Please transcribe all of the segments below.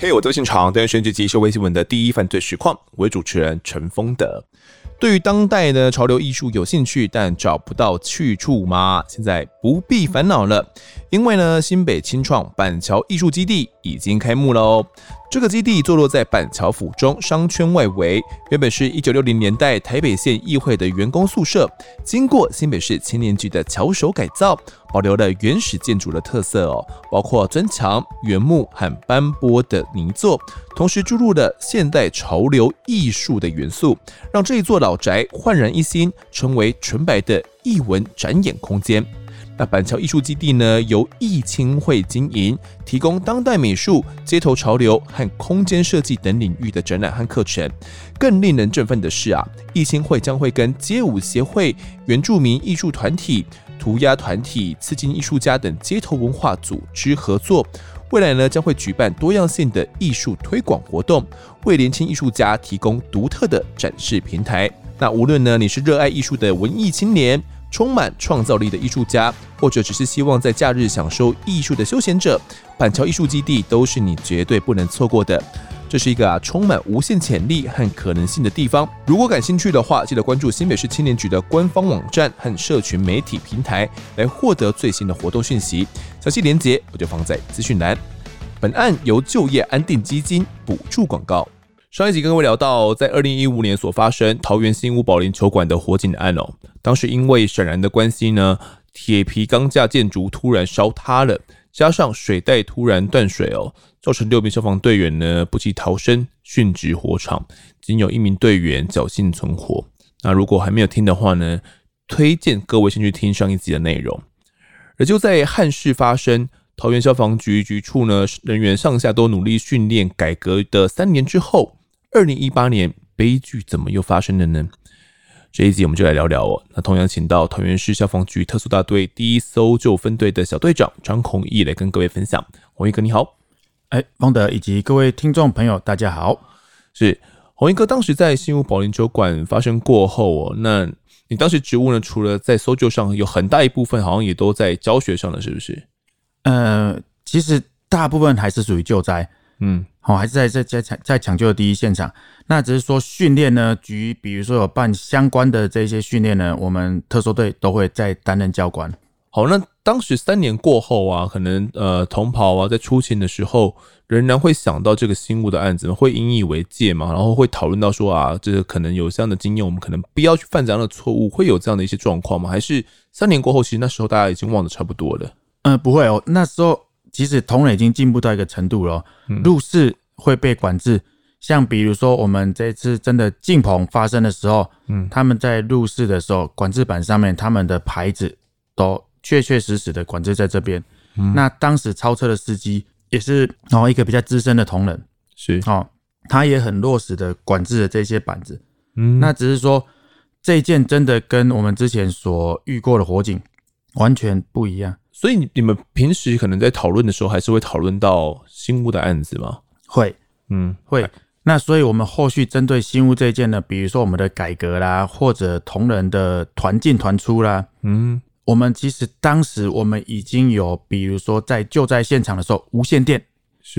嘿，我在现场，担任选举及社会新闻的第一犯罪实况，我为主持人陈丰德。对于当代的潮流艺术有兴趣，但找不到去处吗？现在不必烦恼了，因为呢，新北青创板桥艺术基地已经开幕了哦。这个基地坐落在板桥府中商圈外围，原本是一九六零年代台北县议会的员工宿舍，经过新北市青年局的巧手改造，保留了原始建筑的特色哦，包括砖墙、原木和斑驳的泥作，同时注入了现代潮流艺术的元素，让这一座老宅焕然一新，成为纯白的艺文展演空间。那板桥艺术基地呢，由艺青会经营，提供当代美术、街头潮流和空间设计等领域的展览和课程。更令人振奋的是啊，艺青会将会跟街舞协会、原住民艺术团体、涂鸦团体、刺青艺术家等街头文化组织合作。未来呢，将会举办多样性的艺术推广活动，为年轻艺术家提供独特的展示平台。那无论呢，你是热爱艺术的文艺青年，充满创造力的艺术家，或者只是希望在假日享受艺术的休闲者，板桥艺术基地都是你绝对不能错过的。这是一个啊充满无限潜力和可能性的地方。如果感兴趣的话，记得关注新北市青年局的官方网站和社群媒体平台，来获得最新的活动讯息。详细连结我就放在资讯栏。本案由就业安定基金补助广告。上一集跟各位聊到，在二零一五年所发生桃园新屋保龄球馆的火警案哦，当时因为闪燃的关系呢，铁皮钢架建筑突然烧塌了，加上水带突然断水哦，造成六名消防队员呢不及逃生殉职火场，仅有一名队员侥幸存活。那如果还没有听的话呢，推荐各位先去听上一集的内容。而就在憾事发生。桃园消防局局处呢，人员上下都努力训练改革的三年之后，二零一八年悲剧怎么又发生了呢？这一集我们就来聊聊哦。那同样请到桃园市消防局特殊大队第一搜救分队的小队长张孔义来跟各位分享。弘毅哥你好，哎，方德以及各位听众朋友大家好。是弘毅哥，当时在新屋保龄球馆发生过后哦，那你当时职务呢，除了在搜救上，有很大一部分好像也都在教学上了，是不是？呃，其实大部分还是属于救灾，嗯，好，还是在在在抢在抢救的第一现场。那只是说训练呢，局比如说有办相关的这些训练呢，我们特搜队都会在担任教官。好，那当时三年过后啊，可能呃同袍啊在出勤的时候，仍然会想到这个新物的案子，会引以为戒嘛，然后会讨论到说啊，这个可能有这样的经验，我们可能不要去犯这样的错误，会有这样的一些状况吗？还是三年过后，其实那时候大家已经忘得差不多了？嗯、呃，不会哦。那时候其实同仁已经进步到一个程度了，入室会被管制。像比如说，我们这次真的进棚发生的时候，嗯，他们在入室的时候，管制板上面他们的牌子都确确实实的管制在这边。嗯，那当时超车的司机也是哦一个比较资深的同仁，是哦，他也很落实的管制了这些板子。嗯，那只是说这一件真的跟我们之前所遇过的火警完全不一样。所以你你们平时可能在讨论的时候，还是会讨论到新屋的案子吗？会，嗯，会。那所以我们后续针对新屋这一件呢，比如说我们的改革啦，或者同仁的团进团出啦，嗯，我们其实当时我们已经有，比如说在救灾现场的时候，无线电，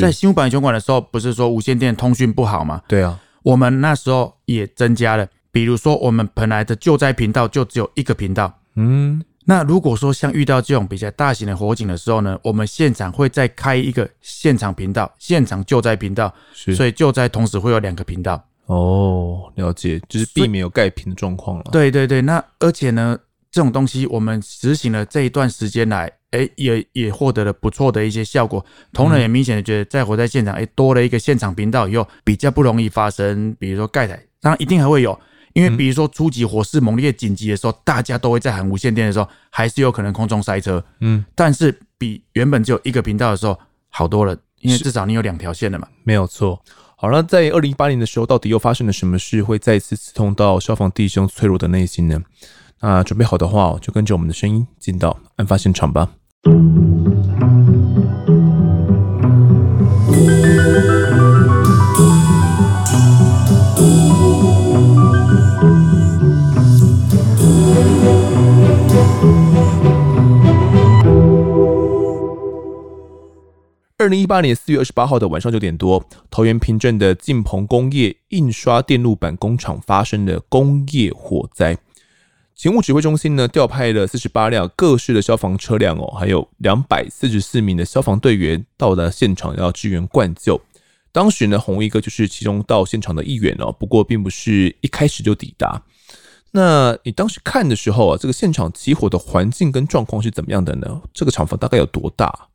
在新屋保龄球馆的时候，不是说无线电通讯不好吗？对啊，我们那时候也增加了，比如说我们本来的救灾频道就只有一个频道，嗯。那如果说像遇到这种比较大型的火警的时候呢，我们现场会再开一个现场频道，现场救灾频道，所以救灾同时会有两个频道。哦，了解，就是避免有盖屏的状况了。对对对，那而且呢，这种东西我们执行了这一段时间来，哎、欸，也也获得了不错的一些效果。同仁也明显的觉得，在火灾现场，哎、欸，多了一个现场频道以后，比较不容易发生，比如说盖台，当然一定还会有。因为比如说初级火势猛烈紧急的时候，大家都会在喊无线电的时候，还是有可能空中塞车。嗯，但是比原本只有一个频道的时候好多了，因为至少你有两条线了嘛。没有错。好了，在二零一八年的时候，到底又发生了什么事，会再次刺痛到消防弟兄脆弱的内心呢？那准备好的话，就跟着我们的声音进到案发现场吧。二零一八年四月二十八号的晚上九点多，桃园平镇的晋鹏工业印刷电路板工厂发生了工业火灾。勤务指挥中心呢，调派了四十八辆各式的消防车辆哦，还有两百四十四名的消防队员到达现场要支援灌救。当时呢，红衣哥就是其中到现场的一员哦，不过并不是一开始就抵达。那你当时看的时候啊，这个现场起火的环境跟状况是怎么样的呢？这个厂房大概有多大？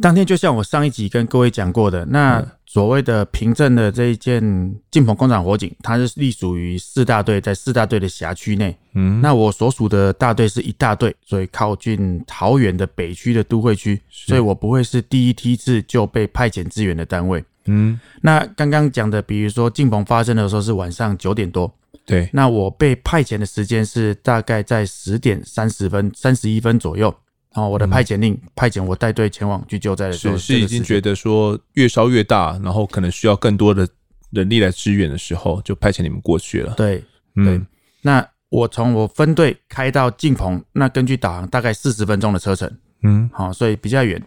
当天就像我上一集跟各位讲过的，那所谓的平镇的这一件晋鹏工厂火警，它是隶属于四大队，在四大队的辖区内。嗯，那我所属的大队是一大队，所以靠近桃园的北区的都会区，所以我不会是第一梯次就被派遣支援的单位。嗯，那刚刚讲的，比如说晋鹏发生的时候是晚上九点多，对，那我被派遣的时间是大概在十点三十分、三十一分左右。哦，我的派遣令、嗯、派遣我带队前往去救灾的时候，是是已经觉得说越烧越大，然后可能需要更多的人力来支援的时候，就派遣你们过去了。对，嗯、对。那我从我分队开到晋鹏，那根据导航大概四十分钟的车程，嗯，好，所以比较远。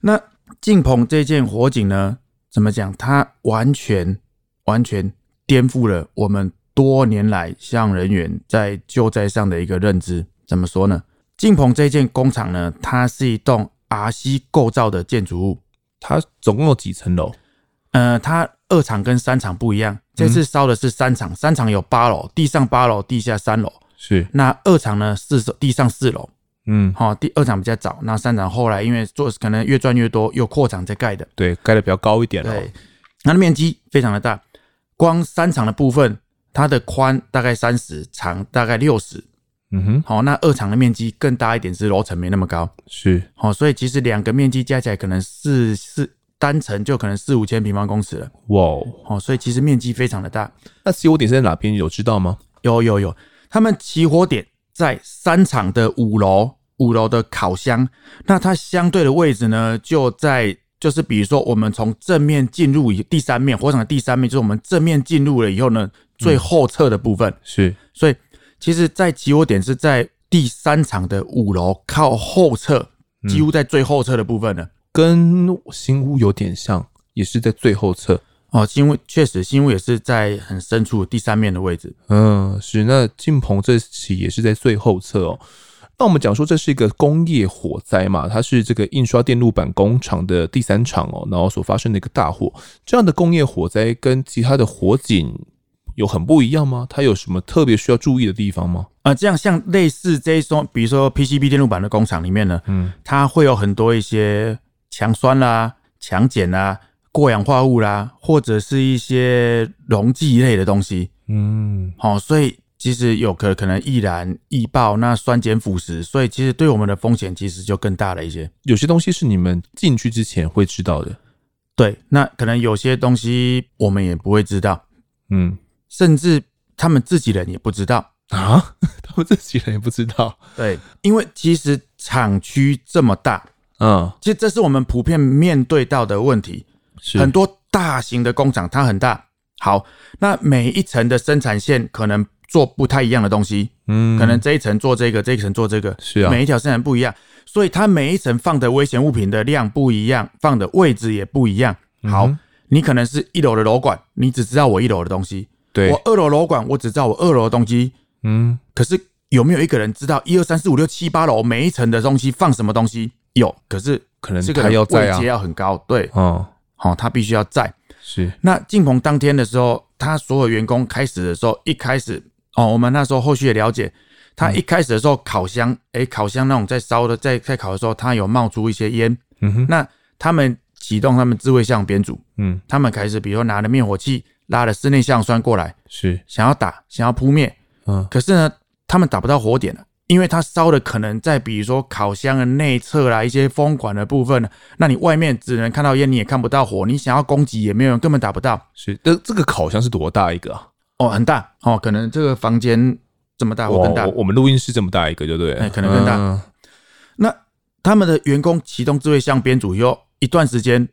那晋鹏这件火警呢，怎么讲？它完全完全颠覆了我们多年来向人员在救灾上的一个认知。怎么说呢？晋鹏这件工厂呢，它是一栋 RC 构造的建筑物。它总共有几层楼？呃，它二厂跟三厂不一样。这次烧的是三厂，三厂有八楼，地上八楼，地下三楼。是。那二厂呢，四地上四楼。嗯，好，第二厂比较早，那三厂后来因为做可能越赚越多，又扩厂再盖的。对，盖的比较高一点了。对，它的面积非常的大，光三厂的部分，它的宽大概三十，长大概六十。嗯哼，好，那二厂的面积更大一点，是楼层没那么高，是，好，所以其实两个面积加起来可能四四单层就可能四五千平方公尺了，哇，好，所以其实面积非常的大。那起火点是在哪边？有知道吗？有有有，他们起火点在三厂的五楼，五楼的烤箱。那它相对的位置呢，就在就是比如说我们从正面进入以第三面火场的第三面，就是我们正面进入了以后呢，最后侧的部分、嗯、是，所以。其实，在起火点是在第三厂的五楼靠后侧，几乎在最后侧的部分呢，跟新屋有点像，也是在最后侧哦。新屋确实，新屋也是在很深处第三面的位置。嗯，是。那晋鹏这起也是在最后侧哦。那我们讲说这是一个工业火灾嘛，它是这个印刷电路板工厂的第三厂哦，然后所发生的一个大火。这样的工业火灾跟其他的火警。有很不一样吗？它有什么特别需要注意的地方吗？啊、呃，这样像类似这一种，比如说 PCB 电路板的工厂里面呢，嗯，它会有很多一些强酸啦、强碱啦、过氧化物啦，或者是一些溶剂类的东西，嗯，好、哦，所以其实有可可能易燃易爆，那酸碱腐蚀，所以其实对我们的风险其实就更大了一些。有些东西是你们进去之前会知道的，对，那可能有些东西我们也不会知道，嗯。甚至他们自己人也不知道。啊，他们自己人也不知道。对，因为其实厂区这么大，嗯，其实这是我们普遍面对到的问题。是。很多大型的工厂，它很大，好，那每一层的生产线可能做不太一样的东西，嗯，可能这一层做这个，这一层做这个，是啊，每一条生产不一样，所以它每一层放的危险物品的量不一样，放的位置也不一样。好，嗯、你可能是一楼的楼管，你只知道我一楼的东西。对。我二楼楼管，我只知道我二楼的东西，嗯，可是有没有一个人知道一二三四五六七八楼每一层的东西放什么东西？有，可是可能这个要位阶要很高，对，哦，好，他必须要在。是，那进棚当天的时候，他所有员工开始的时候，一开始哦，我们那时候后续也了解，他一开始的时候烤箱，哎，烤箱那种在烧的，在在烤的时候，他有冒出一些烟，嗯哼，那他们启动他们智慧项编组，嗯，他们开始比如说拿了灭火器。拉了室内橡栓过来，是想要打，想要扑灭，嗯，可是呢，他们打不到火点了，因为它烧的可能在比如说烤箱的内侧啦，一些风管的部分呢，那你外面只能看到烟，你也看不到火，你想要攻击也没有人，根本打不到。是，这这个烤箱是多大一个啊？哦，很大哦，可能这个房间这么大或更大。我们录音室这么大一个，就对，哎，可能更大。嗯、那他们的员工启动智慧箱编组以后，一段时间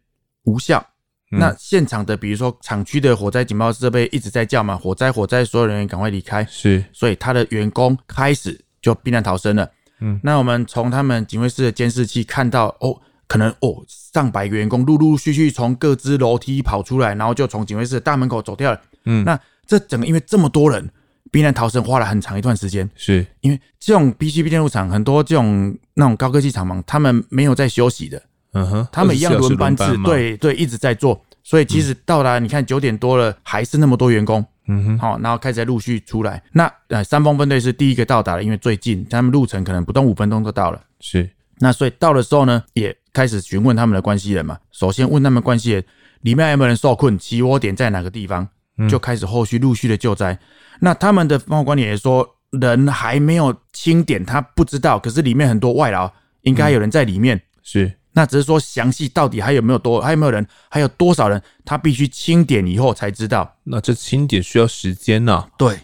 无效。那现场的，比如说厂区的火灾警报设备一直在叫嘛，火灾火灾，所有人员赶快离开。是，所以他的员工开始就避难逃生了。嗯，那我们从他们警卫室的监视器看到，哦，可能哦上百个员工陆陆续续从各支楼梯跑出来，然后就从警卫室的大门口走掉了。嗯，那这整个因为这么多人。避难逃生花了很长一段时间，是因为这种 B C B 电路厂很多这种那种高科技厂房，他们没有在休息的，嗯哼，他们一样轮班制，对对，一直在做。所以其实到达你看九点多了，还是那么多员工，嗯哼，好，然后开始陆续出来。那呃，三峰分队是第一个到达的，因为最近他们路程可能不到五分钟就到了。是，那所以到的时候呢，也开始询问他们的关系人嘛。首先问他们关系人里面有没有人受困，起窝点在哪个地方，就开始后续陆续的救灾。那他们的防火管理也说，人还没有清点，他不知道。可是里面很多外劳，应该有人在里面。嗯、是，那只是说详细到底还有没有多，还有没有人，还有多少人，他必须清点以后才知道。那这清点需要时间呐、啊。对，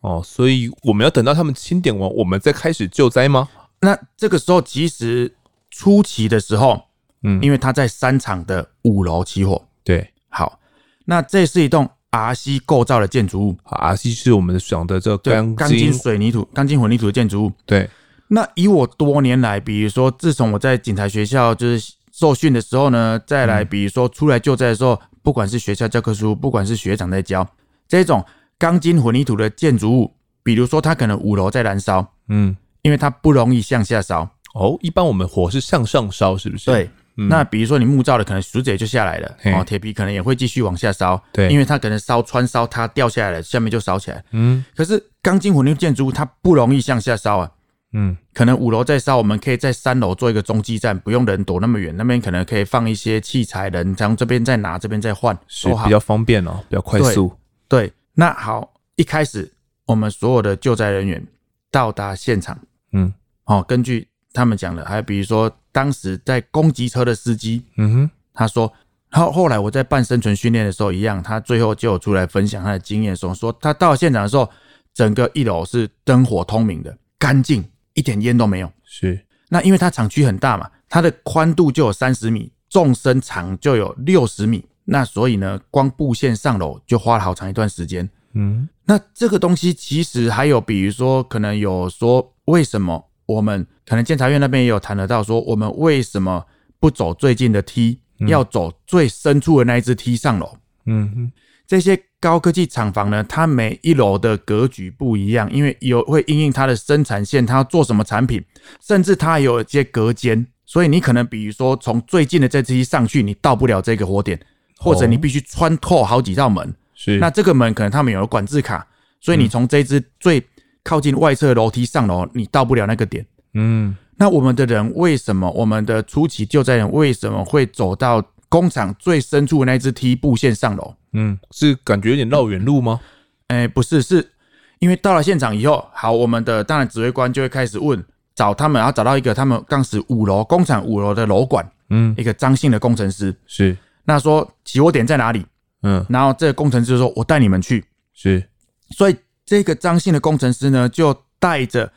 哦，所以我们要等到他们清点完，我们再开始救灾吗？那这个时候，其实初期的时候，嗯，因为他在三场的五楼起火。对，好，那这是一栋。RC 构造的建筑物，RC 是我们讲的这个钢筋水泥土、钢筋混凝土的建筑物。对，那以我多年来，比如说自从我在警察学校就是受训的时候呢，再来比如说出来救灾的时候，不管是学校教科书，不管是学长在教这种钢筋混凝土的建筑物，比如说它可能五楼在燃烧，嗯，因为它不容易向下烧。哦，一般我们火是向上烧，是不是？对。嗯、那比如说你木造的，可能竹子也就下来了，哦，铁皮可能也会继续往下烧，对，因为它可能烧穿烧它掉下来了，下面就烧起来。嗯，可是钢筋混凝土建筑物它不容易向下烧啊，嗯，可能五楼在烧，我们可以在三楼做一个中继站，不用人躲那么远，那边可能可以放一些器材，人从这边再拿，这边再换，是比较方便哦，比较快速。对，对，那好，一开始我们所有的救灾人员到达现场，嗯，哦，根据他们讲的，还有比如说。当时在攻击车的司机，嗯哼，他说，然后后来我在办生存训练的时候一样，他最后就有出来分享他的经验说，说他到现场的时候，整个一楼是灯火通明的，干净，一点烟都没有。是，那因为它厂区很大嘛，它的宽度就有三十米，纵深长就有六十米，那所以呢，光布线上楼就花了好长一段时间。嗯，那这个东西其实还有，比如说可能有说为什么？我们可能监察院那边也有谈得到，说我们为什么不走最近的梯，要走最深处的那一只梯上楼？嗯哼，这些高科技厂房呢，它每一楼的格局不一样，因为有会因应它的生产线，它要做什么产品，甚至它有一些隔间，所以你可能比如说从最近的这支梯上去，你到不了这个火点，或者你必须穿透好几道门。是，那这个门可能他们有了管制卡，所以你从这支最靠近外侧楼梯上楼，你到不了那个点。嗯，那我们的人为什么？我们的初期救灾人为什么会走到工厂最深处的那支梯布线上楼？嗯，是感觉有点绕远路吗？哎、欸，不是，是因为到了现场以后，好，我们的当然指挥官就会开始问，找他们，然后找到一个他们当时五楼工厂五楼的楼管，嗯，一个张姓的工程师是，那说起火点在哪里？嗯，然后这个工程师就说：“我带你们去。”是，所以。这个张姓的工程师呢，就带着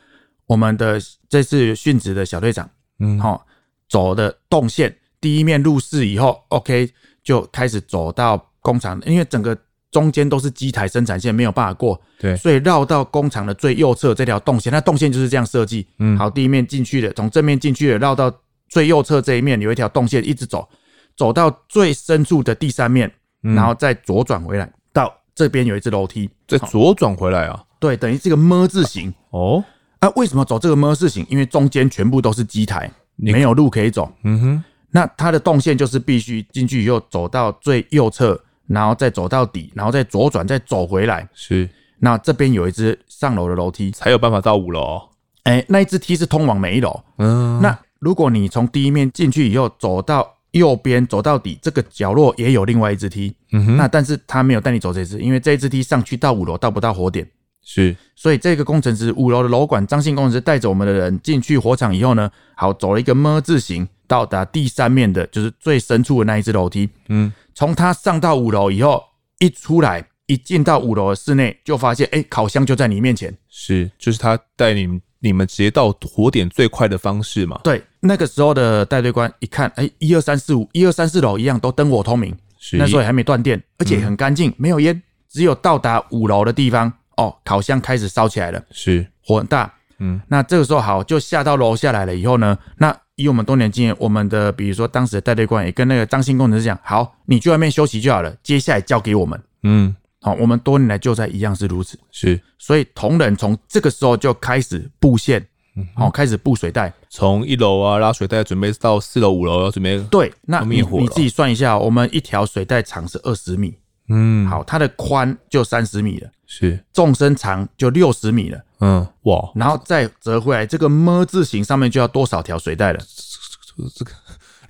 我们的这次殉职的小队长，嗯，好，走的动线，第一面入室以后，OK，就开始走到工厂，因为整个中间都是机台生产线，没有办法过，对，所以绕到工厂的最右侧这条动线，那动线就是这样设计，嗯，好，第一面进去的，从正面进去的，绕到最右侧这一面有一条动线，一直走，走到最深处的第三面，然后再左转回来到。这边有一只楼梯，再左转回来啊？对，等于是个么字形。哦，啊，为什么走这个么字形？因为中间全部都是机台，没有路可以走。嗯哼，那它的动线就是必须进去以后走到最右侧，然后再走到底，然后再左转，再走回来。是，那这边有一只上楼的楼梯，才有办法到五楼。哎，那一只梯是通往每一楼。嗯，那如果你从第一面进去以后走到。右边走到底，这个角落也有另外一只梯。嗯哼，那但是他没有带你走这只，因为这只梯上去到五楼到不到火点。是，所以这个工程师五楼的楼管张姓工程师带着我们的人进去火场以后呢，好，走了一个么字形，到达第三面的就是最深处的那一只楼梯。嗯，从他上到五楼以后，一出来一进到五楼的室内，就发现哎、欸，烤箱就在你面前。是，就是他带你。你们直接到火点最快的方式嘛？对，那个时候的带队官一看，哎，一二三四五，一二三四楼一样都灯火通明，是那时候也还没断电，而且很干净，嗯、没有烟，只有到达五楼的地方，哦，烤箱开始烧起来了，是火很大，嗯，那这个时候好，就下到楼下来了以后呢，那以我们多年经验，我们的比如说当时的带队官也跟那个张新工程师讲，好，你去外面休息就好了，接下来交给我们。嗯，好，我们多年来救灾一样是如此。是，所以同仁从这个时候就开始布线，好，开始布水带，从一楼啊拉水带，准备到四楼、五楼要准备。对，那你你自己算一下，我们一条水带长是二十米。嗯，好，它的宽就三十米了，是。纵深长就六十米了，嗯，哇，然后再折回来，这个么字形上面就要多少条水带了？这个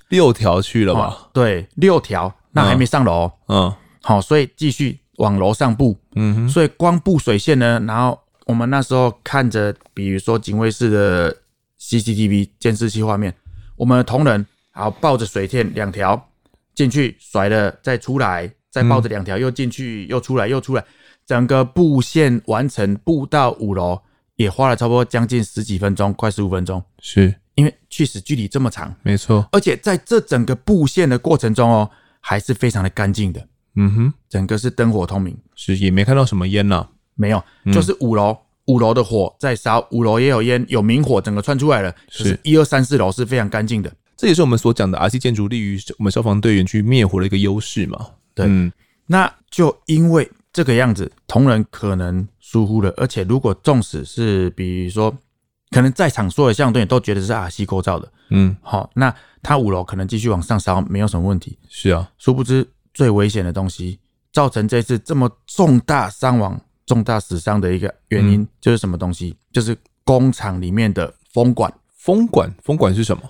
六条去了吧？哦、对，六条，那还没上楼，嗯，好，所以继续往楼上布，嗯哼，所以光布水线呢，然后我们那时候看着，比如说警卫室的 CCTV 监视器画面，我们的同仁好抱着水线两条进去甩了再出来。再抱着两条又进去又出来又出来，整个布线完成，布到五楼也花了差不多将近十几分钟，快十五分钟。是因为确实距离这么长，没错。而且在这整个布线的过程中哦，还是非常的干净的。嗯哼，整个是灯火通明，是也没看到什么烟呐，没有，就是五楼五楼的火在烧，五楼也有烟，有明火，整个窜出来了。是一二三四楼是非常干净的，这也是我们所讲的 RC 建筑利于我们消防队员去灭火的一个优势嘛。对，嗯，那就因为这个样子，同仁可能疏忽了，而且如果纵使是比如说，可能在场所有的消防队员都觉得是阿西构造的，嗯，好，那他五楼可能继续往上烧，没有什么问题。是啊，殊不知最危险的东西，造成这次这么重大伤亡、重大死伤的一个原因，就是什么东西？就是工厂里面的风管。风管，风管是什么？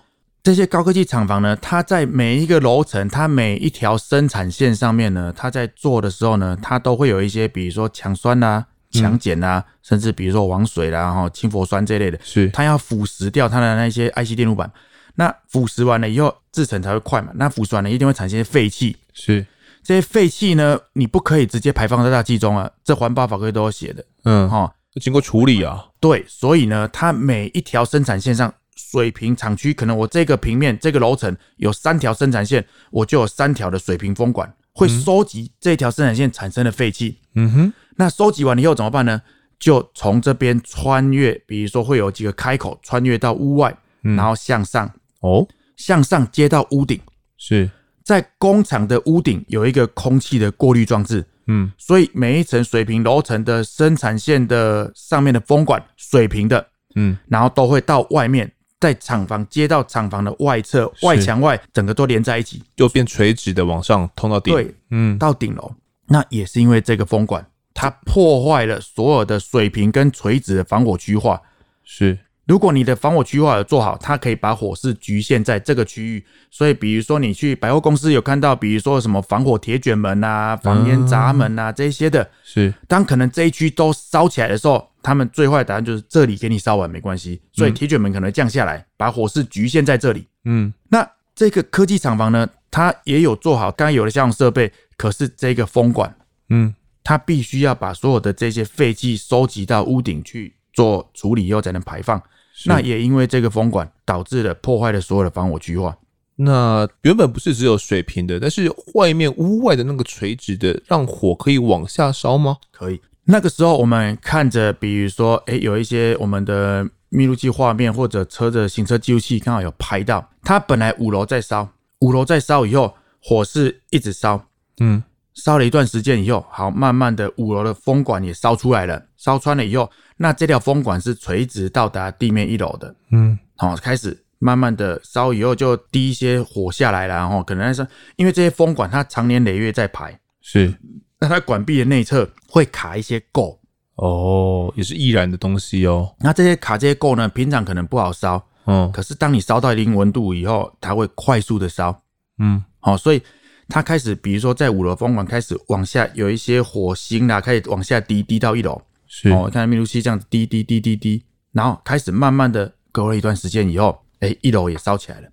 这些高科技厂房呢，它在每一个楼层，它每一条生产线上面呢，它在做的时候呢，它都会有一些，比如说强酸啊、强碱啊，甚至比如说王水啦、哈氢氟酸这类的，是它要腐蚀掉它的那些 IC 电路板。那腐蚀完了以后，制成才会快嘛。那腐蚀完了一定会产生废气，是这些废气呢，你不可以直接排放在大气中啊，这环保法规都有写的，嗯哈，要经过处理啊。对，所以呢，它每一条生产线上。水平厂区可能我这个平面这个楼层有三条生产线，我就有三条的水平风管会收集这条生产线产生的废气。嗯哼，那收集完了以后怎么办呢？就从这边穿越，比如说会有几个开口，穿越到屋外，然后向上哦，向上接到屋顶。是在工厂的屋顶有一个空气的过滤装置。嗯，所以每一层水平楼层的生产线的上面的风管水平的，嗯，然后都会到外面。在厂房接到厂房的外侧外墙外，整个都连在一起，就变垂直的往上通到顶。对，嗯，到顶楼。那也是因为这个风管，它破坏了所有的水平跟垂直的防火区划。是。如果你的防火区划有做好，它可以把火势局限在这个区域。所以，比如说你去百货公司有看到，比如说什么防火铁卷门啊、防烟闸门啊这些的，是。当可能这一区都烧起来的时候，他们最坏的答案就是这里给你烧完没关系，所以铁卷门可能降下来，把火势局限在这里。嗯，那这个科技厂房呢，它也有做好刚刚有的消防设备，可是这个风管，嗯，它必须要把所有的这些废气收集到屋顶去做处理以后才能排放。那也因为这个风管导致了破坏了所有的防火区划。那原本不是只有水平的，但是外面屋外的那个垂直的，让火可以往下烧吗？可以。那个时候我们看着，比如说，哎，有一些我们的密录器画面或者车的行车记录器刚好有拍到，它本来五楼在烧，五楼在烧以后，火是一直烧，嗯。烧了一段时间以后，好，慢慢的五楼的风管也烧出来了，烧穿了以后，那这条风管是垂直到达地面一楼的，嗯，好，开始慢慢的烧以后就滴一些火下来了，然后可能是因为这些风管它长年累月在排，是，那它管壁的内侧会卡一些垢，哦，也是易燃的东西哦，那这些卡这些垢呢，平常可能不好烧，嗯，可是当你烧到一定温度以后，它会快速的烧，嗯，好，所以。它开始，比如说在五楼风管开始往下有一些火星啦，开始往下滴，滴到一楼。是哦，看密度器这样子滴滴滴滴滴，然后开始慢慢的隔了一段时间以后，哎，一楼也烧起来了。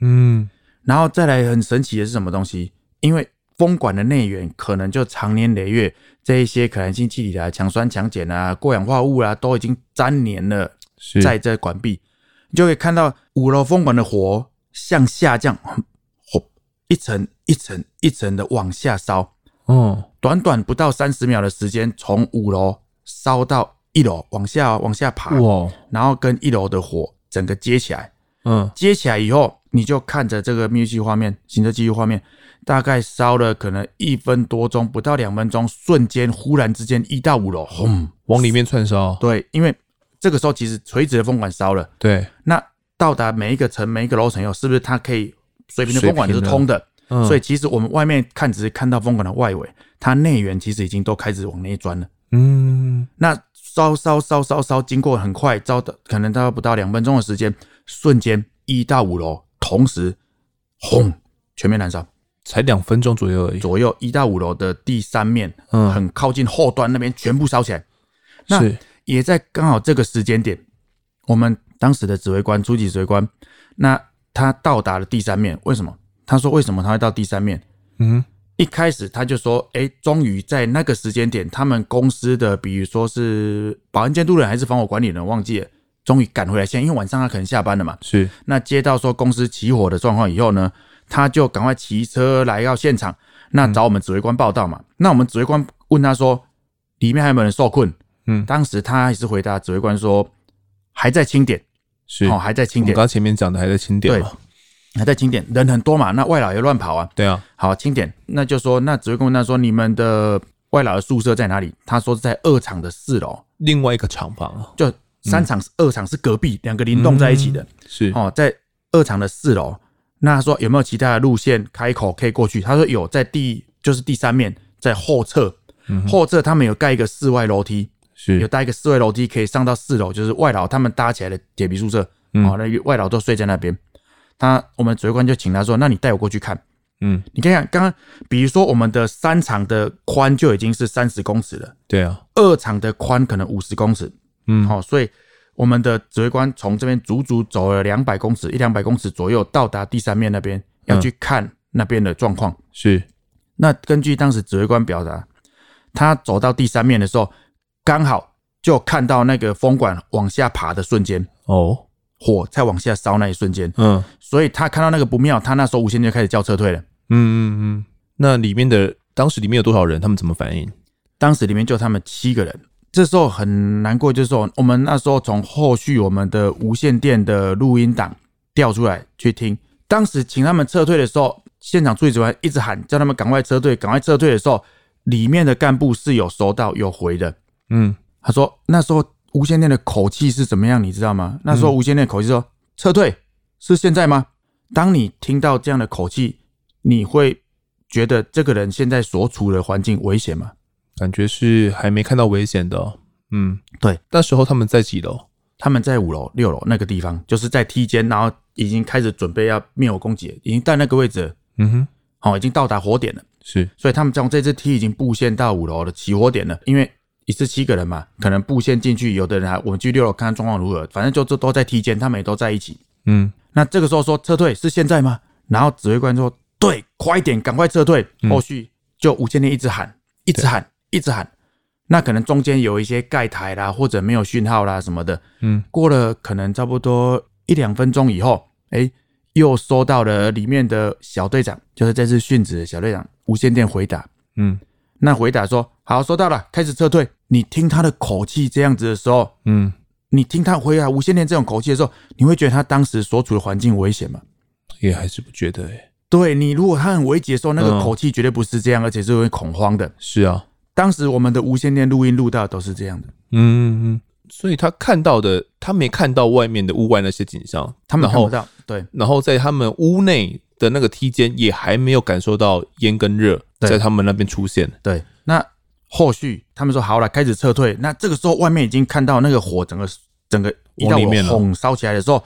嗯，然后再来很神奇的是什么东西？因为风管的内缘可能就长年累月这一些可燃性气体啊、强酸、强碱啊、过氧化物啊，都已经粘连了在这管壁，你就可以看到五楼风管的火向下降。一层一层一层的往下烧，哦，短短不到三十秒的时间，从五楼烧到一楼，往下往下爬，哇，然后跟一楼的火整个接起来，嗯，接起来以后，你就看着这个密闭画面、行车记录画面，大概烧了可能一分多钟，不到两分钟，瞬间忽然之间一到五楼，轰，往里面窜烧。对，因为这个时候其实垂直的风管烧了。对，那到达每一个层、每一个楼层以后，是不是它可以水平的风管是通的？嗯，所以其实我们外面看只是看到风管的外围，它内缘其实已经都开始往内钻了。嗯，那烧烧烧烧烧，经过很快，烧的可能到不到两分钟的时间，瞬间一到五楼同时轰全面燃烧，才两分钟左右而已。左右一到五楼的第三面，嗯，很靠近后端那边全部烧起来。那也在刚好这个时间点，我们当时的指挥官、初级指挥官，那他到达了第三面，为什么？他说：“为什么他会到第三面？”嗯，一开始他就说：“哎，终于在那个时间点，他们公司的，比如说是保安监督人还是防火管理人，忘记了，终于赶回来现在，因为晚上他可能下班了嘛。是，那接到说公司起火的状况以后呢，他就赶快骑车来到现场，那找我们指挥官报道嘛。嗯、那我们指挥官问他说：里面还有没有人受困？嗯，当时他还是回答指挥官说：还在清点，是哦，还在清点。刚刚前面讲的还在清点对。”还在清点，人很多嘛，那外劳也乱跑啊。对啊，好清点，那就说，那指挥官问他说：“你们的外劳的宿舍在哪里？”他说是在二厂的四楼，另外一个厂房，就三厂、二厂是隔壁，两个灵栋在一起的。是哦，在二厂的四楼。那他说有没有其他的路线开口可以过去？他说有，在第就是第三面，在后侧，后侧他们有盖一个室外楼梯，是。有搭一个室外楼梯可以上到四楼，就是外劳他们搭起来的铁皮宿舍。哦，那外劳都睡在那边。他我们指挥官就请他说：“那你带我过去看。”嗯，你看看刚刚，比如说我们的三场的宽就已经是三十公尺了，对啊，二场的宽可能五十公尺，嗯，好，所以我们的指挥官从这边足足走了两百公尺，一两百公尺左右到达第三面那边，要去看那边的状况。是，那根据当时指挥官表达，他走到第三面的时候，刚好就看到那个风管往下爬的瞬间。哦。火在往下烧那一瞬间，嗯，所以他看到那个不妙，他那时候无线就开始叫撤退了。嗯嗯嗯。那里面的当时里面有多少人？他们怎么反应？当时里面就他们七个人。这时候很难过，就是说我们那时候从后续我们的无线电的录音档调出来去听，当时请他们撤退的时候，现场处理主任一直喊叫他们赶快撤退，赶快撤退的时候，里面的干部是有收到有回的。嗯，他说那时候。无线电的口气是怎么样？你知道吗？那时候无线电的口气说：“撤退是现在吗？”当你听到这样的口气，你会觉得这个人现在所处的环境危险吗？感觉是还没看到危险的哦。嗯，对。那时候他们在几楼？他们在五楼、六楼那个地方，就是在梯间，然后已经开始准备要灭火攻击，已经在那个位置。嗯哼，好，已经到达火点了。是，所以他们从这支梯已经布线到五楼的起火点了，因为。一次七个人嘛，可能布线进去，有的人还我们去六楼看看状况如何，反正就这都在梯间，他们也都在一起。嗯，那这个时候说撤退是现在吗？然后指挥官说对，快点，赶快撤退。后续就无线电一直喊，一直喊，一直喊。那可能中间有一些盖台啦，或者没有讯号啦什么的。嗯，过了可能差不多一两分钟以后，哎，又收到了里面的小队长，就是这次殉职的小队长无线电回答。嗯。那回答说：“好，收到了，开始撤退。”你听他的口气这样子的时候，嗯，你听他回答无线电这种口气的时候，你会觉得他当时所处的环境危险吗？也还是不觉得诶、欸。对，你如果他很危急的时候，那个口气绝对不是这样，而且是会恐慌的。是啊，当时我们的无线电录音录到都是这样的。嗯嗯，所以他看到的，他没看到外面的屋外那些景象，他们看不到。对，然后在他们屋内的那个梯间也还没有感受到烟跟热。在他们那边出现，对，那后续他们说好了，开始撤退。那这个时候外面已经看到那个火，整个整个一到火烧起来的时候，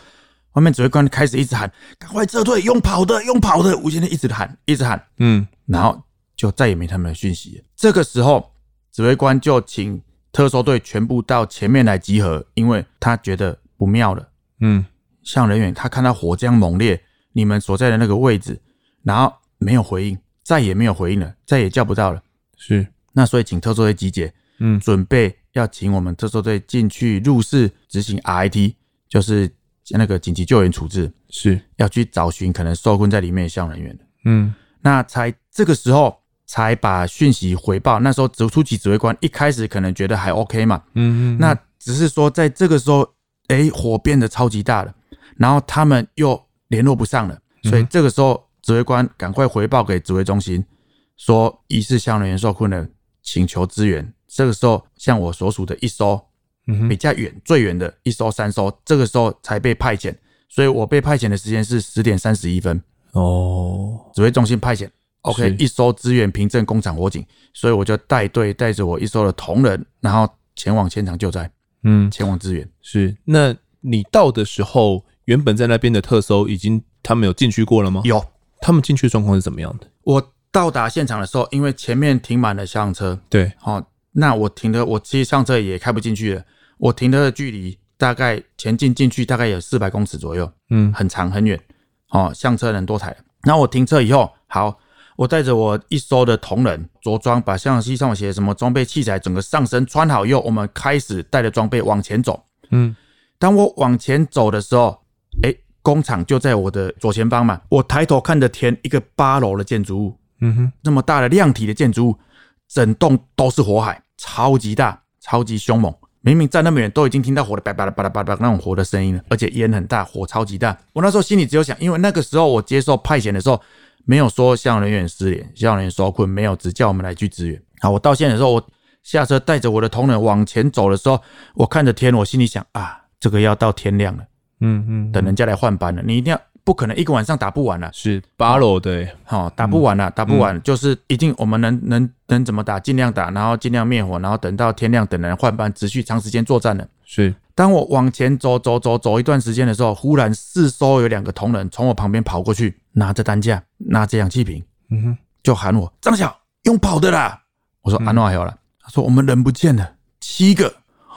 外面指挥官开始一直喊：“赶快撤退，用跑的，用跑的！”吴先生一直喊，一直喊，嗯，然后就再也没他们的讯息。这个时候，指挥官就请特搜队全部到前面来集合，因为他觉得不妙了。嗯，像人员他看到火这样猛烈，你们所在的那个位置，然后没有回应。再也没有回应了，再也叫不到了。是，那所以请特搜队集结，嗯，准备要请我们特搜队进去入室执行 RIT，就是那个紧急救援处置，是要去找寻可能受困在里面的消防人员的。嗯，那才这个时候才把讯息回报。那时候指初级指挥官一开始可能觉得还 OK 嘛，嗯嗯，那只是说在这个时候，哎，火变得超级大了。然后他们又联络不上了，所以这个时候指挥官赶快回报给指挥中心，说疑似消防人员受困了，请求支援。这个时候，像我所属的一艘，比较远、最远的一艘、三艘，这个时候才被派遣。所以我被派遣的时间是十点三十一分。哦，指挥中心派遣，OK，一艘支援平镇工厂火警，所以我就带队带着我一艘的同仁，然后前往现场救灾，嗯，前往支援。是，那你到的时候，原本在那边的特搜已经他们有进去过了吗？有，他们进去的状况是怎么样的？我到达现场的时候，因为前面停满了消防车，对，好。那我停的，我其实上车也开不进去了。我停的距离大概前进进去大概有四百公尺左右，嗯，很长很远。哦，上车人多台。那我停车以后，好，我带着我一艘的同仁着装，把相机上写什么装备器材，整个上身穿好以后，我们开始带着装备往前走。嗯，当我往前走的时候，哎、欸，工厂就在我的左前方嘛。我抬头看着天，一个八楼的建筑物，嗯哼，那么大的量体的建筑物。整栋都是火海，超级大，超级凶猛。明明站那么远，都已经听到火的叭叭叭叭叭那种火的声音了，而且烟很大，火超级大。我那时候心里只有想，因为那个时候我接受派遣的时候，没有说消防人员失联，消防人员受困，没有，只叫我们来去支援。好，我到现在的时候，我下车带着我的同仁往前走的时候，我看着天，我心里想啊，这个要到天亮了，嗯嗯，等人家来换班了，你一定要。不可能一个晚上打不完了，是八楼对，好打不完了，打不完，就是一定我们能能能怎么打，尽量打，然后尽量灭火，然后等到天亮，等人换班，持续长时间作战的。是，当我往前走走走走一段时间的时候，忽然四周有两个同仁从我旁边跑过去，拿着担架，拿着氧气瓶，嗯哼，就喊我张小用跑的啦。我说安诺还有了，他说我们人不见了，七个，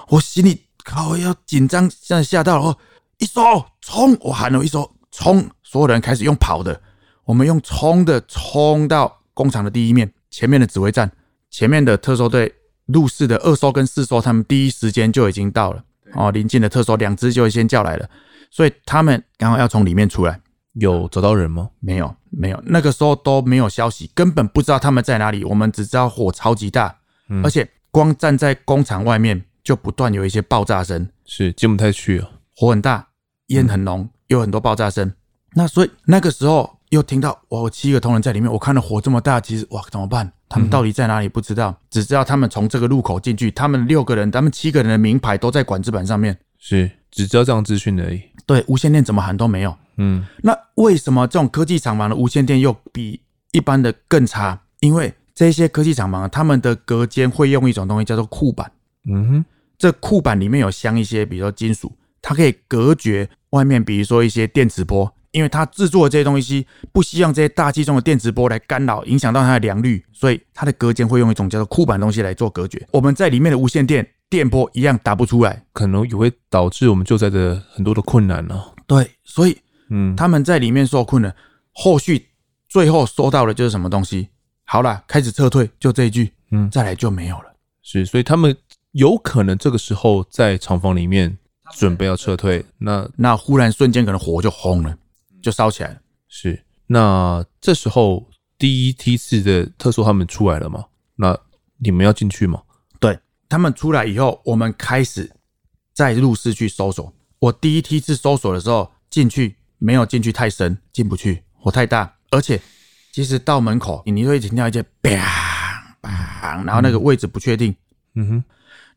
我心里靠要紧张，现在吓到了，一艘冲，我喊了一艘。冲！所有人开始用跑的，我们用冲的冲到工厂的第一面，前面的指挥站，前面的特搜队入室的二艘跟四艘，他们第一时间就已经到了。哦，临近的特搜两只就先叫来了，所以他们刚好要从里面出来。有找到人吗？没有，没有。那个时候都没有消息，根本不知道他们在哪里。我们只知道火超级大，嗯、而且光站在工厂外面就不断有一些爆炸声，是进不太去啊。火很大，烟很浓。嗯有很多爆炸声，那所以那个时候又听到哇，我七个同仁在里面，我看到火这么大，其实哇怎么办？他们到底在哪里？不知道，只知道他们从这个路口进去，他们六个人，他们七个人的名牌都在管制板上面，是只知道这样资讯而已。对，无线电怎么喊都没有。嗯，那为什么这种科技厂房的无线电又比一般的更差？因为这些科技厂房他们的隔间会用一种东西叫做库板。嗯哼，这库板里面有镶一些，比如说金属。它可以隔绝外面，比如说一些电磁波，因为它制作的这些东西不希望这些大气中的电磁波来干扰、影响到它的良率，所以它的隔间会用一种叫做库板东西来做隔绝。我们在里面的无线电电波一样打不出来，可能也会导致我们救灾的很多的困难呢、啊。对，所以嗯，他们在里面受困了，后续最后收到的就是什么东西？好了，开始撤退，就这一句，嗯，再来就没有了。是，所以他们有可能这个时候在厂房里面。准备要撤退，那那忽然瞬间可能火就轰了，就烧起来了。是，那这时候第一梯次的特搜他们出来了吗？那你们要进去吗？对，他们出来以后，我们开始在入室去搜索。我第一梯次搜索的时候进去没有进去太深，进不去，火太大，而且其实到门口你会听到一些砰砰，然后那个位置不确定。嗯哼。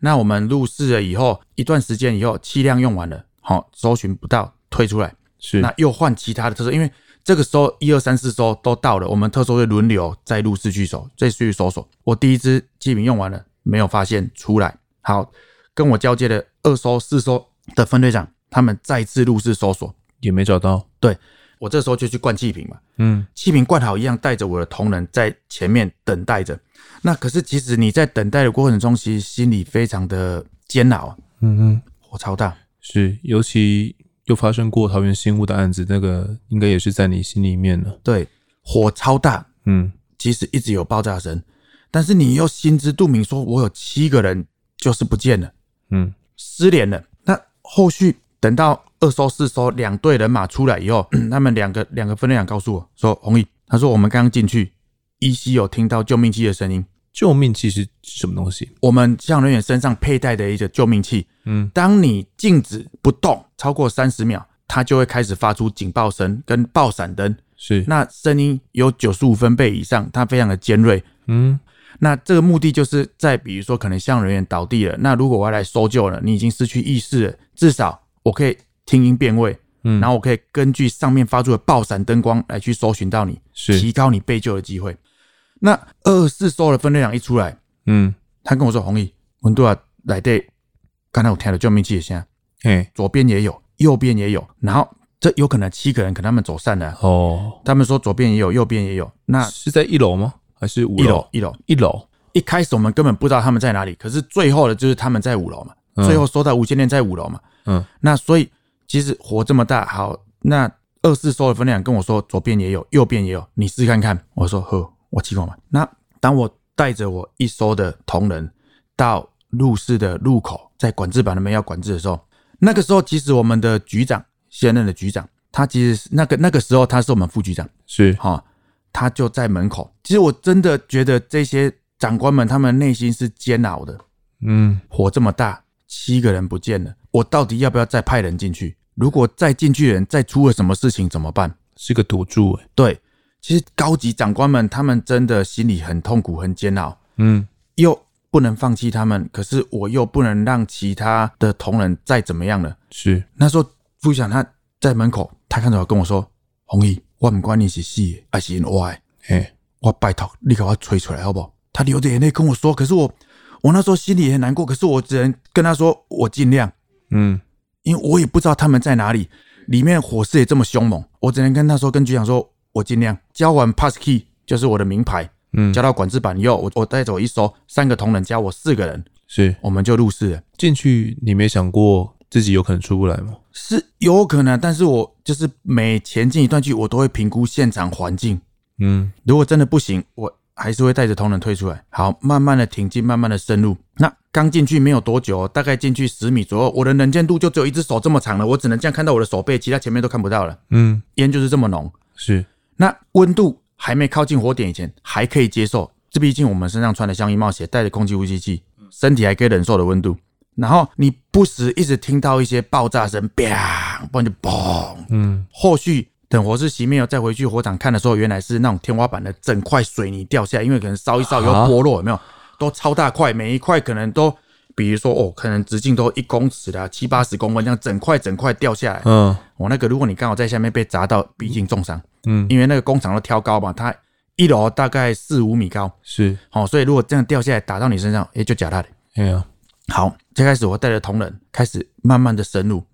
那我们入市了以后，一段时间以后，气量用完了，好，搜寻不到，退出来。是，那又换其他的特搜，因为这个时候一二三四艘都到了，我们特搜会轮流再入市去搜，再去搜索。我第一支气瓶用完了，没有发现出来。好，跟我交接的二艘、四艘的分队长，他们再次入市搜索，也没找到。对。我这时候就去灌气瓶嘛，嗯，气瓶灌好一样，带着我的同仁在前面等待着。那可是其实你在等待的过程中，其实心里非常的煎熬。嗯嗯，火超大，是，尤其又发生过桃园新屋的案子，那个应该也是在你心里面了。对，火超大，嗯，其实一直有爆炸声，但是你又心知肚明，说我有七个人就是不见了，嗯，失联了。那后续等到。二艘、四艘两队人马出来以后，他们两个两个分队长告诉我说：“红毅，他说我们刚刚进去，依稀有听到救命器的声音。救命器是什么东西？我们消防人员身上佩戴的一个救命器。嗯，当你静止不动超过三十秒，它就会开始发出警报声跟爆闪灯。是，那声音有九十五分贝以上，它非常的尖锐。嗯，那这个目的就是在比如说可能像人员倒地了，那如果我要来搜救了，你已经失去意识了，至少我可以听音辨位，嗯，然后我可以根据上面发出的爆闪灯光来去搜寻到你，是提高你被救的机会。那二十四艘的分队长一出来，嗯，他跟我说：“红毅，温度啊，来对，刚才我听了救命器的声，嘿，左边也有，右边也有，然后。”这有可能七个人，可能他们走散了哦。他们说左边也有，右边也有。那是在一楼吗？还是五楼？一楼，一楼，一楼。一开始我们根本不知道他们在哪里，可是最后的就是他们在五楼嘛。嗯、最后收到无线电在五楼嘛。嗯。那所以其实火这么大，好，那二四艘的分量跟我说左边也有，右边也有，你试看看。我说呵，我去过嘛。那当我带着我一艘的同仁到入室的入口，在管制板那边要管制的时候，那个时候其实我们的局长。现任的局长，他其实是那个那个时候他是我们副局长，是哈，他就在门口。其实我真的觉得这些长官们他们内心是煎熬的，嗯，火这么大，七个人不见了，我到底要不要再派人进去？如果再进去人再出了什么事情怎么办？是个赌注哎。对，其实高级长官们他们真的心里很痛苦很煎熬，嗯，又不能放弃他们，可是我又不能让其他的同仁再怎么样了。是那时候。副局长他在门口，他看着我跟我说：“红衣，我不管你是死还是活的，嘿，我拜托你给我吹出来好不好？”他流着眼泪跟我说：“可是我，我那时候心里也很难过，可是我只能跟他说，我尽量，嗯，因为我也不知道他们在哪里，里面火势也这么凶猛，我只能跟他说，跟局长说，我尽量。交完 pass key 就是我的名牌，嗯，交到管制板以后，我我带走一艘，三个同仁加我四个人，是，我们就入室了。进去，你没想过？”自己有可能出不来吗？是有可能，但是我就是每前进一段距离，我都会评估现场环境。嗯，如果真的不行，我还是会带着同仁退出来。好，慢慢的挺进，慢慢的深入。那刚进去没有多久，大概进去十米左右，我的能见度就只有一只手这么长了，我只能这样看到我的手背，其他前面都看不到了。嗯，烟就是这么浓。是，那温度还没靠近火点以前还可以接受，这毕竟我们身上穿的像衣帽鞋，带着空气呼吸器，身体还可以忍受的温度。然后你不时一直听到一些爆炸声，砰，不然就嘣。嗯，后续等火势熄灭了，再回去火场看的时候，原来是那种天花板的整块水泥掉下来，因为可能烧一烧又剥落，有没有？都超大块，每一块可能都，比如说哦，可能直径都一公尺的，七八十公分，这样整块整块掉下来。嗯，我那个如果你刚好在下面被砸到，毕竟重伤。嗯，因为那个工厂都挑高嘛，它一楼大概四五米高，是，好，所以如果这样掉下来打到你身上，哎，就假大的。哎呀。好，最开始我带着同仁开始慢慢的深入。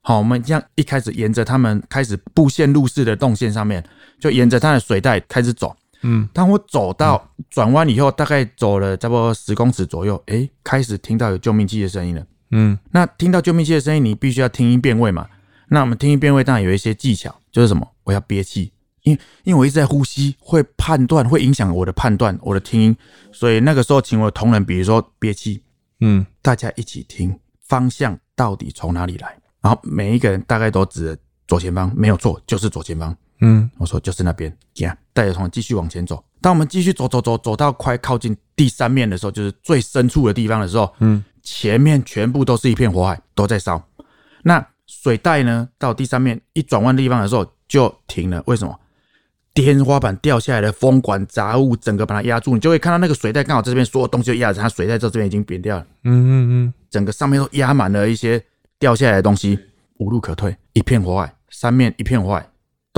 好，我们这样一开始沿着他们开始布线路式的动线上面，就沿着他的水带开始走。嗯，当我走到转弯以后，大概走了差不多十公尺左右，诶，开始听到有救命器的声音了。嗯，那听到救命器的声音，你必须要听音辨位嘛。那我们听音辨位当然有一些技巧，就是什么？我要憋气，因为因为我一直在呼吸，会判断，会影响我的判断，我的听音。所以那个时候，请我的同仁，比如说憋气。嗯，大家一起听方向到底从哪里来，然后每一个人大概都指着左前方，没有错，就是左前方。嗯，我说就是那边，呀，带着同仁继续往前走。当我们继续走走走走到快靠近第三面的时候，就是最深处的地方的时候，嗯，前面全部都是一片火海，都在烧。那水带呢，到第三面一转弯的地方的时候就停了，为什么？天花板掉下来的风管杂物，整个把它压住，你就会看到那个水带刚好在这边，所有东西都压着它，水带在这边已经扁掉了。嗯嗯嗯，整个上面都压满了一些掉下来的东西，无路可退，一片火海，三面一片火海，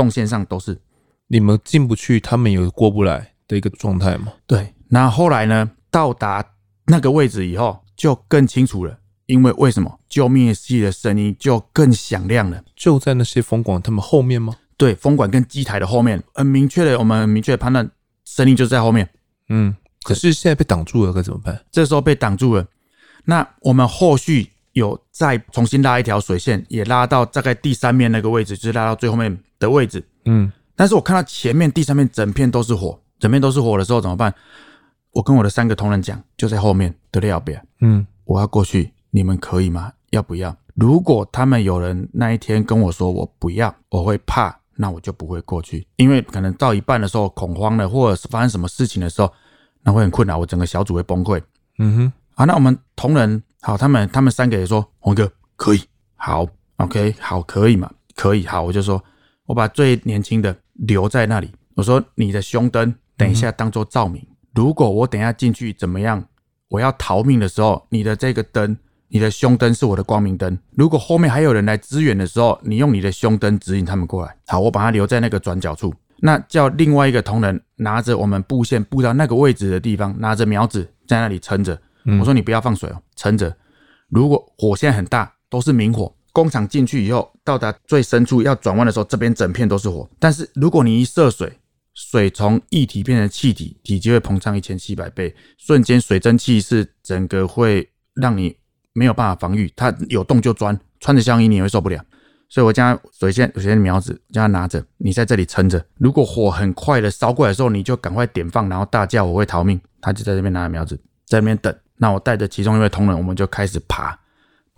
动线上都是。你们进不去，他们有过不来的一个状态吗？对。那后来呢？到达那个位置以后，就更清楚了，因为为什么？救命器的声音就更响亮了。就在那些风管他们后面吗？对，风管跟机台的后面，很明确的，我们很明确的判断，声音就在后面。嗯，可是现在被挡住了，该怎么办？这时候被挡住了，那我们后续有再重新拉一条水线，也拉到大概第三面那个位置，就是拉到最后面的位置。嗯，但是我看到前面第三面整片都是火，整片都是火的时候怎么办？我跟我的三个同仁讲，就在后面，的了要不要？嗯，我要过去，你们可以吗？要不要？如果他们有人那一天跟我说我不要，我会怕。那我就不会过去，因为可能到一半的时候恐慌了，或者是发生什么事情的时候，那会很困难，我整个小组会崩溃。嗯哼，好，那我们同仁好，他们他们三个也说，弘哥可以，好，OK，好，可以嘛。可以，好，我就说我把最年轻的留在那里。我说你的胸灯等一下当做照明，如果我等一下进去怎么样，我要逃命的时候，你的这个灯，你的胸灯是我的光明灯。如果后面还有人来支援的时候，你用你的胸灯指引他们过来。好，我把它留在那个转角处。那叫另外一个同仁拿着我们布线布到那个位置的地方，拿着苗子在那里撑着。我说你不要放水哦，撑着。如果火现在很大，都是明火。工厂进去以后，到达最深处要转弯的时候，这边整片都是火。但是如果你一射水，水从液体变成气体，体积会膨胀一千七百倍，瞬间水蒸气是整个会让你没有办法防御，它有洞就钻，穿着香衣你也会受不了。所以我将水先水先苗子将它拿着，你在这里撑着。如果火很快的烧过来的时候，你就赶快点放，然后大叫我会逃命。他就在这边拿着苗子在那边等。那我带着其中一位同仁，我们就开始爬，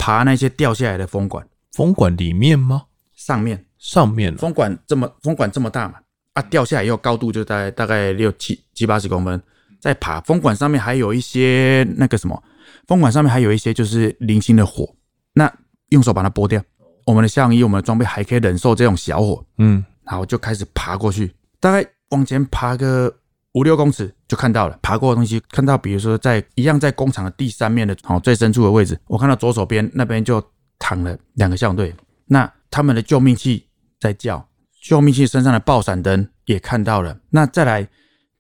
爬那些掉下来的风管。风管里面吗？上面，上面。风管这么风管这么大嘛？啊，掉下来以后高度就大概大概六七七八十公分。再爬，风管上面还有一些那个什么，风管上面还有一些就是零星的火。那用手把它拨掉。我们的橡衣，我们的装备还可以忍受这种小火。嗯，然后就开始爬过去，大概往前爬个。五六公尺就看到了爬过的东西，看到比如说在一样在工厂的第三面的哦最深处的位置，我看到左手边那边就躺了两个消防队，那他们的救命器在叫，救命器身上的爆闪灯也看到了。那再来，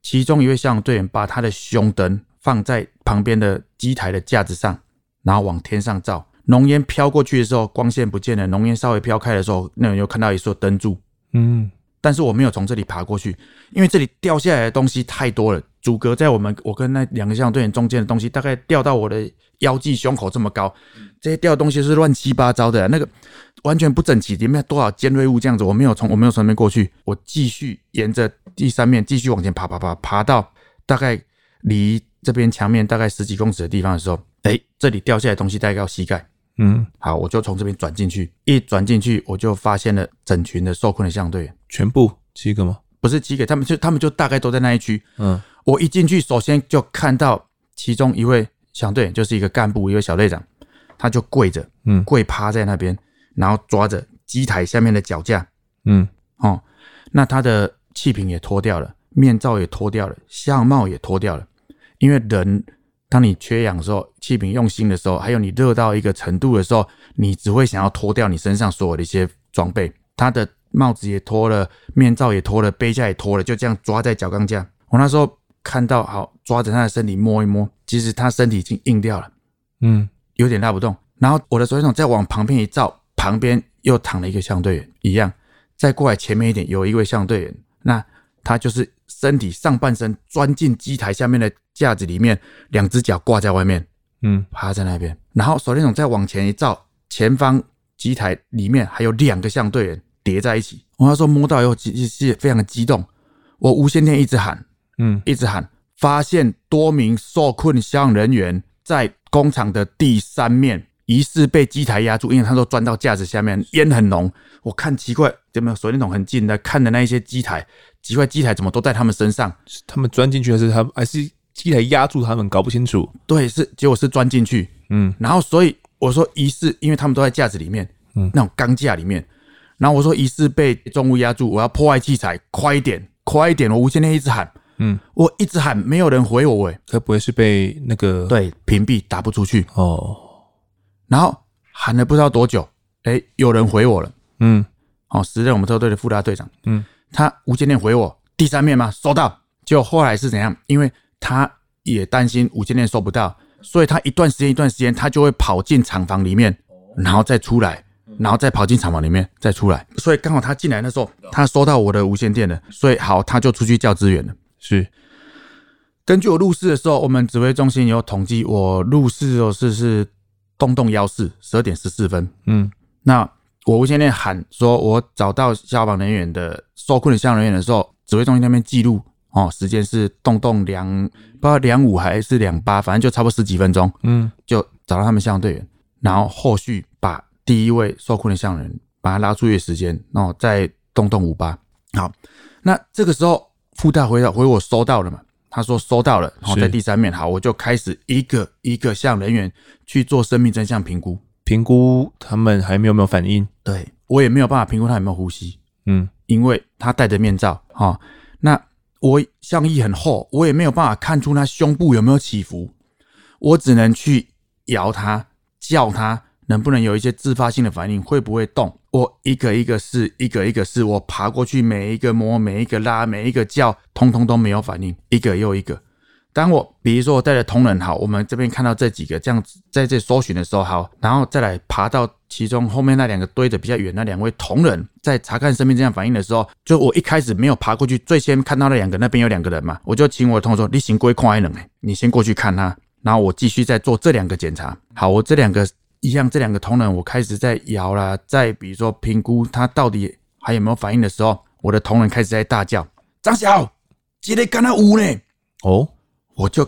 其中一位消防队员把他的胸灯放在旁边的机台的架子上，然后往天上照，浓烟飘过去的时候，光线不见了，浓烟稍微飘开的时候，那人又看到一束灯柱，嗯。但是我没有从这里爬过去，因为这里掉下来的东西太多了，阻隔在我们我跟那两个消防队员中间的东西，大概掉到我的腰际胸口这么高，这些掉的东西是乱七八糟的，那个完全不整齐，里面多少尖锐物这样子，我没有从我没有从那边过去，我继续沿着第三面继续往前爬爬爬，爬到大概离这边墙面大概十几公尺的地方的时候，哎，这里掉下来东西大概到膝盖。嗯，好，我就从这边转进去，一转进去，我就发现了整群的受困的消防队员，全部七个吗？不是七个，他们就他们就大概都在那一区。嗯，我一进去，首先就看到其中一位消防队员，就是一个干部，一位小队长，他就跪着，嗯，跪趴在那边，然后抓着机台下面的脚架，嗯，哦，那他的气瓶也脱掉了，面罩也脱掉了，相帽也脱掉了，因为人。当你缺氧的时候，气瓶用心的时候，还有你热到一个程度的时候，你只会想要脱掉你身上所有的一些装备。他的帽子也脱了，面罩也脱了，背架也脱了，就这样抓在角钢架。我那时候看到，好抓着他的身体摸一摸，其实他身体已经硬掉了，嗯，有点拉不动。然后我的手电筒再往旁边一照，旁边又躺了一个消防队员，一样。再过来前面一点，有一位消防队员，那他就是。身体上半身钻进机台下面的架子里面，两只脚挂在外面，嗯，趴在那边。然后手电筒再往前一照，前方机台里面还有两个相队员叠在一起。我那时候摸到以后，其实非常的激动。我无线电一直喊，嗯，一直喊，发现多名受困消防人员在工厂的第三面，疑似被机台压住，因为他都钻到架子下面，烟很浓。我看奇怪，有没有手电筒很近的看的那一些机台。奇怪，机台怎么都在他们身上？他们钻进去还是他们还是机台压住他们？搞不清楚。对，是结果是钻进去。嗯，然后所以我说疑似，因为他们都在架子里面，嗯，那种钢架里面。然后我说疑似被重物压住，我要破坏器材，快一点，快一点！我无线电一直喊，嗯，我一直喊，没有人回我。喂，会不会是被那个对屏蔽打不出去？哦，然后喊了不知道多久，哎，有人回我了。嗯，哦，时任我们特队的副大队长。嗯。他无线电回我第三面吗？收到。就后来是怎样？因为他也担心无线电收不到，所以他一段时间一段时间，他就会跑进厂房里面，然后再出来，然后再跑进厂房里面再出来。所以刚好他进来的时候，他收到我的无线电了，所以好，他就出去叫支援了。是根据我入室的时候，我们指挥中心有统计，我入室的时候是是东栋幺四十二点十四分。嗯，那。我无线电喊说，我找到消防人员的受困的消防人员的时候，指挥中心那边记录哦，时间是洞洞两不知道两五还是两八，反正就差不多十几分钟，嗯，就找到他们消防队员，然后后续把第一位受困的消防人把他拉出去的时间，然后再动动五八。好，那这个时候副大回到回我收到了嘛？他说收到了，然后在第三面，好，我就开始一个一个向人员去做生命真相评估。评估他们还没有没有反应？对，我也没有办法评估他有没有呼吸，嗯，因为他戴着面罩，哈、哦，那我象衣很厚，我也没有办法看出他胸部有没有起伏，我只能去摇他，叫他能不能有一些自发性的反应，会不会动？我一个一个试，一个一个试，我爬过去，每一个摸，每一个拉，每一个叫，通通都没有反应，一个又一个。当我比如说我带着同仁好，我们这边看到这几个这样子在这搜寻的时候好，然后再来爬到其中后面那两个堆的比较远那两位同仁，在查看生命这样反应的时候，就我一开始没有爬过去，最先看到那两个那边有两个人嘛，我就请我的同事说：“你行过去看一冷，你先过去看他，然后我继续再做这两个检查。”好，我这两个一样，这两个同仁我开始在摇啦，在比如说评估他到底还有没有反应的时候，我的同仁开始在大叫：“张小，今天干他五呢？”哦。我就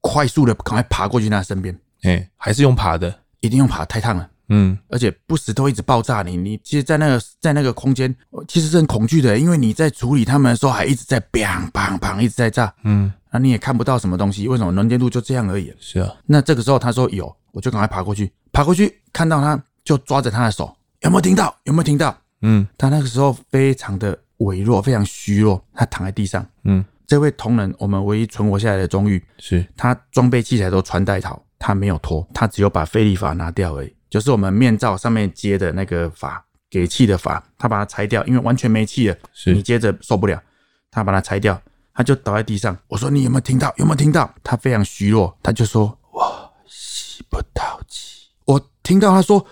快速的赶快爬过去他身边，哎、欸，还是用爬的，一定用爬，太烫了，嗯，而且不时都一直爆炸你，你其实，在那个在那个空间，其实是很恐惧的，因为你在处理他们的时候，还一直在砰砰砰一直在炸，嗯，那你也看不到什么东西，为什么？能见度就这样而已？是啊，那这个时候他说有，我就赶快爬过去，爬过去看到他就抓着他的手，有没有听到？有没有听到？嗯，他那个时候非常的微弱，非常虚弱，他躺在地上，嗯。这位同仁，我们唯一存活下来的中尉，是他装备器材都穿戴好，他没有脱，他只有把费力法拿掉而已，就是我们面罩上面接的那个法，给气的法，他把它拆掉，因为完全没气了，是你接着受不了，他把它拆掉，他就倒在地上。我说你有没有听到？有没有听到？他非常虚弱，他就说我吸不到气。我听到他说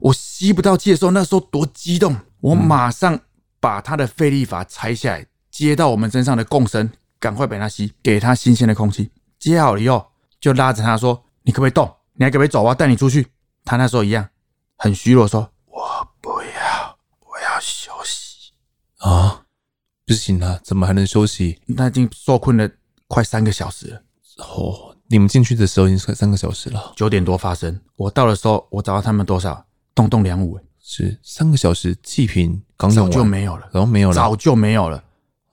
我吸不到气的时候，那时候多激动，我马上把他的费力阀拆下来。接到我们身上的共生，赶快把它吸，给他新鲜的空气。接好了以后，就拉着他说：“你可不可以动？你还可不可以走？我要带你出去。”他那时候一样很虚弱，说：“我不要，我要休息。”啊，不行了，怎么还能休息？他已经受困了快三个小时了。哦，你们进去的时候已经快三个小时了。九点多发生，我到的时候，我找到他们多少？动动两五，是三个小时，气瓶刚用完。就没有了，然后没有了，早就没有了。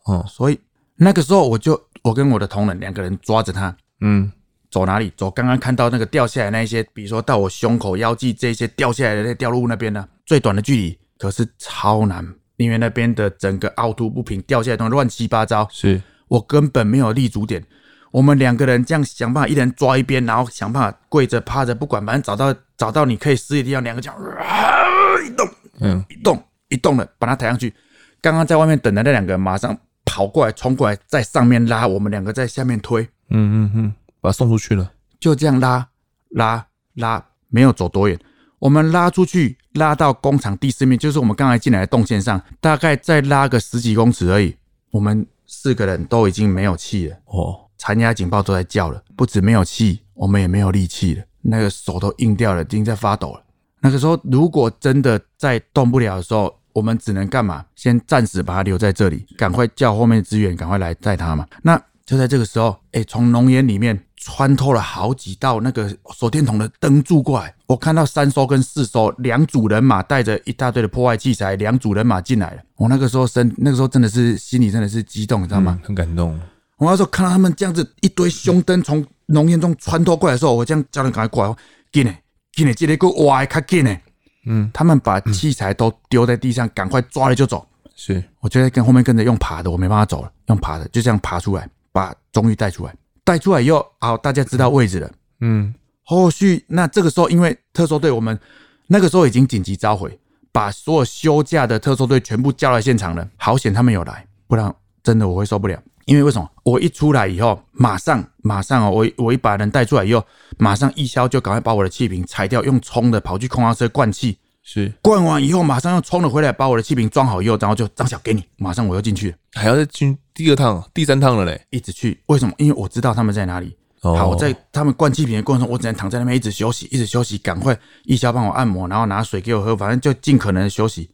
哦、嗯，所以那个时候我就我跟我的同仁两个人抓着他，嗯，走哪里？走刚刚看到那个掉下来那一些，比如说到我胸口、腰际这些掉下来的那掉入物那边呢，最短的距离，可是超难，因为那边的整个凹凸不平，掉下来东西乱七八糟，是。我根本没有立足点。我们两个人这样想办法，一人抓一边，然后想办法跪着趴着，不管，反正找到找到你可以撕的地方，两个这样、呃、一动，嗯，一动一动的，把它抬上去。刚刚在外面等的那两个人马上。跑过来，冲过来，在上面拉，我们两个在下面推，嗯嗯嗯，把他送出去了。就这样拉拉拉，没有走多远，我们拉出去，拉到工厂第四面，就是我们刚才进来的动线上，大概再拉个十几公尺而已。我们四个人都已经没有气了，哦，残压警报都在叫了，不止没有气，我们也没有力气了，那个手都硬掉了，已经在发抖了。那个时候，如果真的再动不了的时候，我们只能干嘛？先暂时把他留在这里，赶快叫后面的支援，赶快来载他嘛。那就在这个时候，哎，从浓烟里面穿透了好几道那个手电筒的灯柱过来。我看到三艘跟四艘两组人马带着一大堆的破坏器材，两组人马进来了。我那个时候身，那个时候真的是心里真的是激动，你知道吗？很感动。我那时候看到他们这样子一堆胸灯从浓烟中穿透过来的时候，我这样叫人赶快过来，进来进来，这里给我挖开紧嘞。嗯，他们把器材都丢在地上，赶快抓了就走。是，我就在跟后面跟着用爬的，我没办法走了，用爬的就这样爬出来，把终于带出来，带出来以后，好，大家知道位置了。嗯，后续那这个时候，因为特搜队我们那个时候已经紧急召回，把所有休假的特搜队全部叫来现场了。好险他们有来，不然真的我会受不了。因为为什么？我一出来以后，马上马上哦，我我一把人带出来以后，马上一消就赶快把我的气瓶拆掉，用冲的跑去空压车灌气，是灌完以后，马上又冲了回来，把我的气瓶装好以后，然后就张小给你，马上我又进去了，还要再进第二趟、第三趟了嘞，一直去。为什么？因为我知道他们在哪里。哦、好，我在他们灌气瓶的过程中，我只能躺在那边一直休息，一直休息，赶快一消帮我按摩，然后拿水给我喝，反正就尽可能的休息。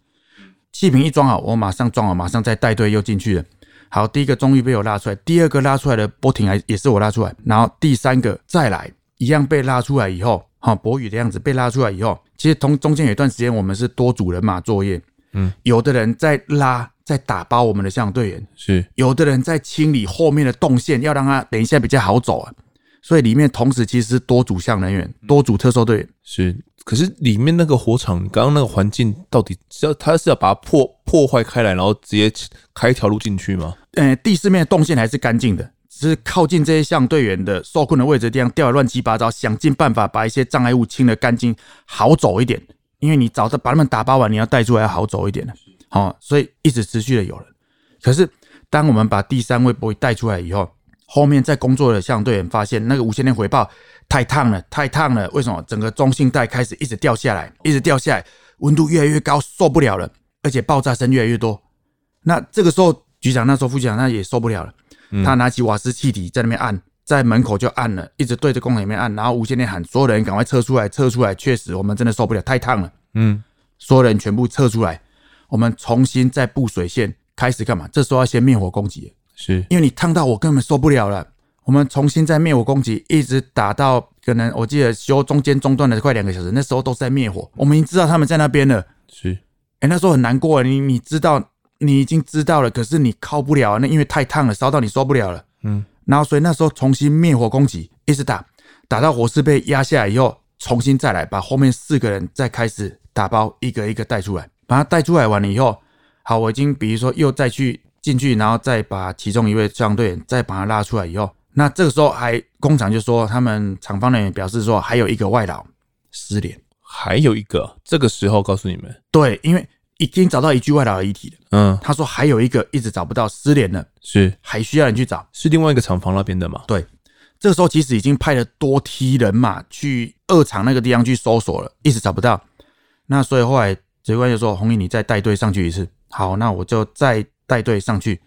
气瓶一装好，我马上装好，马上再带队又进去了。好，第一个终于被我拉出来，第二个拉出来的波挺还也是我拉出来，然后第三个再来一样被拉出来以后，哈，博宇的样子被拉出来以后，其实同中间有一段时间我们是多组人马作业，嗯，有的人在拉，在打包我们的香港队员，是，有的人在清理后面的动线，要让他等一下比较好走啊，所以里面同时其实是多组项人员，多组特搜队员。是，可是里面那个火场，刚刚那个环境到底是要他是要把它破破坏开来，然后直接开一条路进去吗？呃，地四面的动线还是干净的，只是靠近这些项队员的受困的位置的地方掉的乱七八糟，想尽办法把一些障碍物清的干净，好走一点。因为你早的把他们打包完，你要带出来要好走一点的，好、哦，所以一直持续的有人。可是当我们把第三位 boy 带出来以后，后面在工作的相队员发现那个无线电回报太烫了，太烫了。为什么？整个中性带开始一直掉下来，一直掉下来，温度越来越高，受不了了，而且爆炸声越来越多。那这个时候，局长那时候副局长那也受不了了，他拿起瓦斯气体在那边按。在门口就按了，一直对着工厂里面按，然后无线电喊所有人赶快撤出来，撤出来！确实，我们真的受不了，太烫了。嗯，所有人全部撤出来，我们重新再布水线，开始干嘛？这时候要先灭火攻击，是因为你烫到我根本受不了了。我们重新再灭火攻击，一直打到可能我记得修中间中断了快两个小时，那时候都是在灭火。我们已经知道他们在那边了，是。哎，那时候很难过，你你知道，你已经知道了，可是你靠不了，那因为太烫了，烧到你受不了了。嗯。然后，所以那时候重新灭火攻击，一直打，打到火势被压下来以后，重新再来，把后面四个人再开始打包，一个一个带出来，把他带出来完了以后，好，我已经比如说又再去进去，然后再把其中一位消防队员再把他拉出来以后，那这个时候还工厂就说他们厂方人员表示说还有一个外劳失联，还有一个，这个时候告诉你们，对，因为。已经找到一具外劳的遗体了。嗯，他说还有一个一直找不到，失联了，是还需要人去找，是另外一个厂房那边的吗？对，这个时候其实已经派了多梯人马去二厂那个地方去搜索了，一直找不到。那所以后来指挥官就说：“红衣，你再带队上去一次。”好，那我就再带队上去。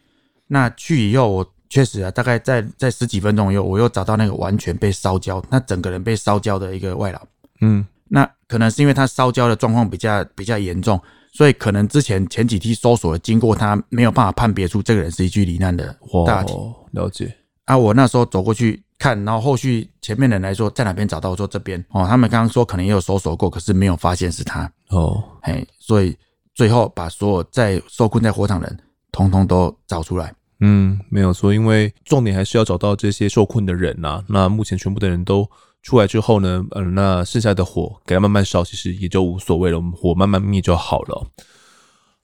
那去以后，我确实啊，大概在在十几分钟以后，我又找到那个完全被烧焦，那整个人被烧焦的一个外劳。嗯，那可能是因为他烧焦的状况比较比较严重。所以可能之前前几梯搜索的经过，他没有办法判别出这个人是一具罹难的大体。了解。啊，我那时候走过去看，然后后续前面的人来说在哪边找到，我说这边哦，他们刚刚说可能也有搜索过，可是没有发现是他哦。嘿，所以最后把所有在受困在火场的人，通通都找出来。嗯，没有错，因为重点还是要找到这些受困的人呐、啊。那目前全部的人都。出来之后呢，嗯、那剩下的火给它慢慢烧，其实也就无所谓了，我们火慢慢灭就好了。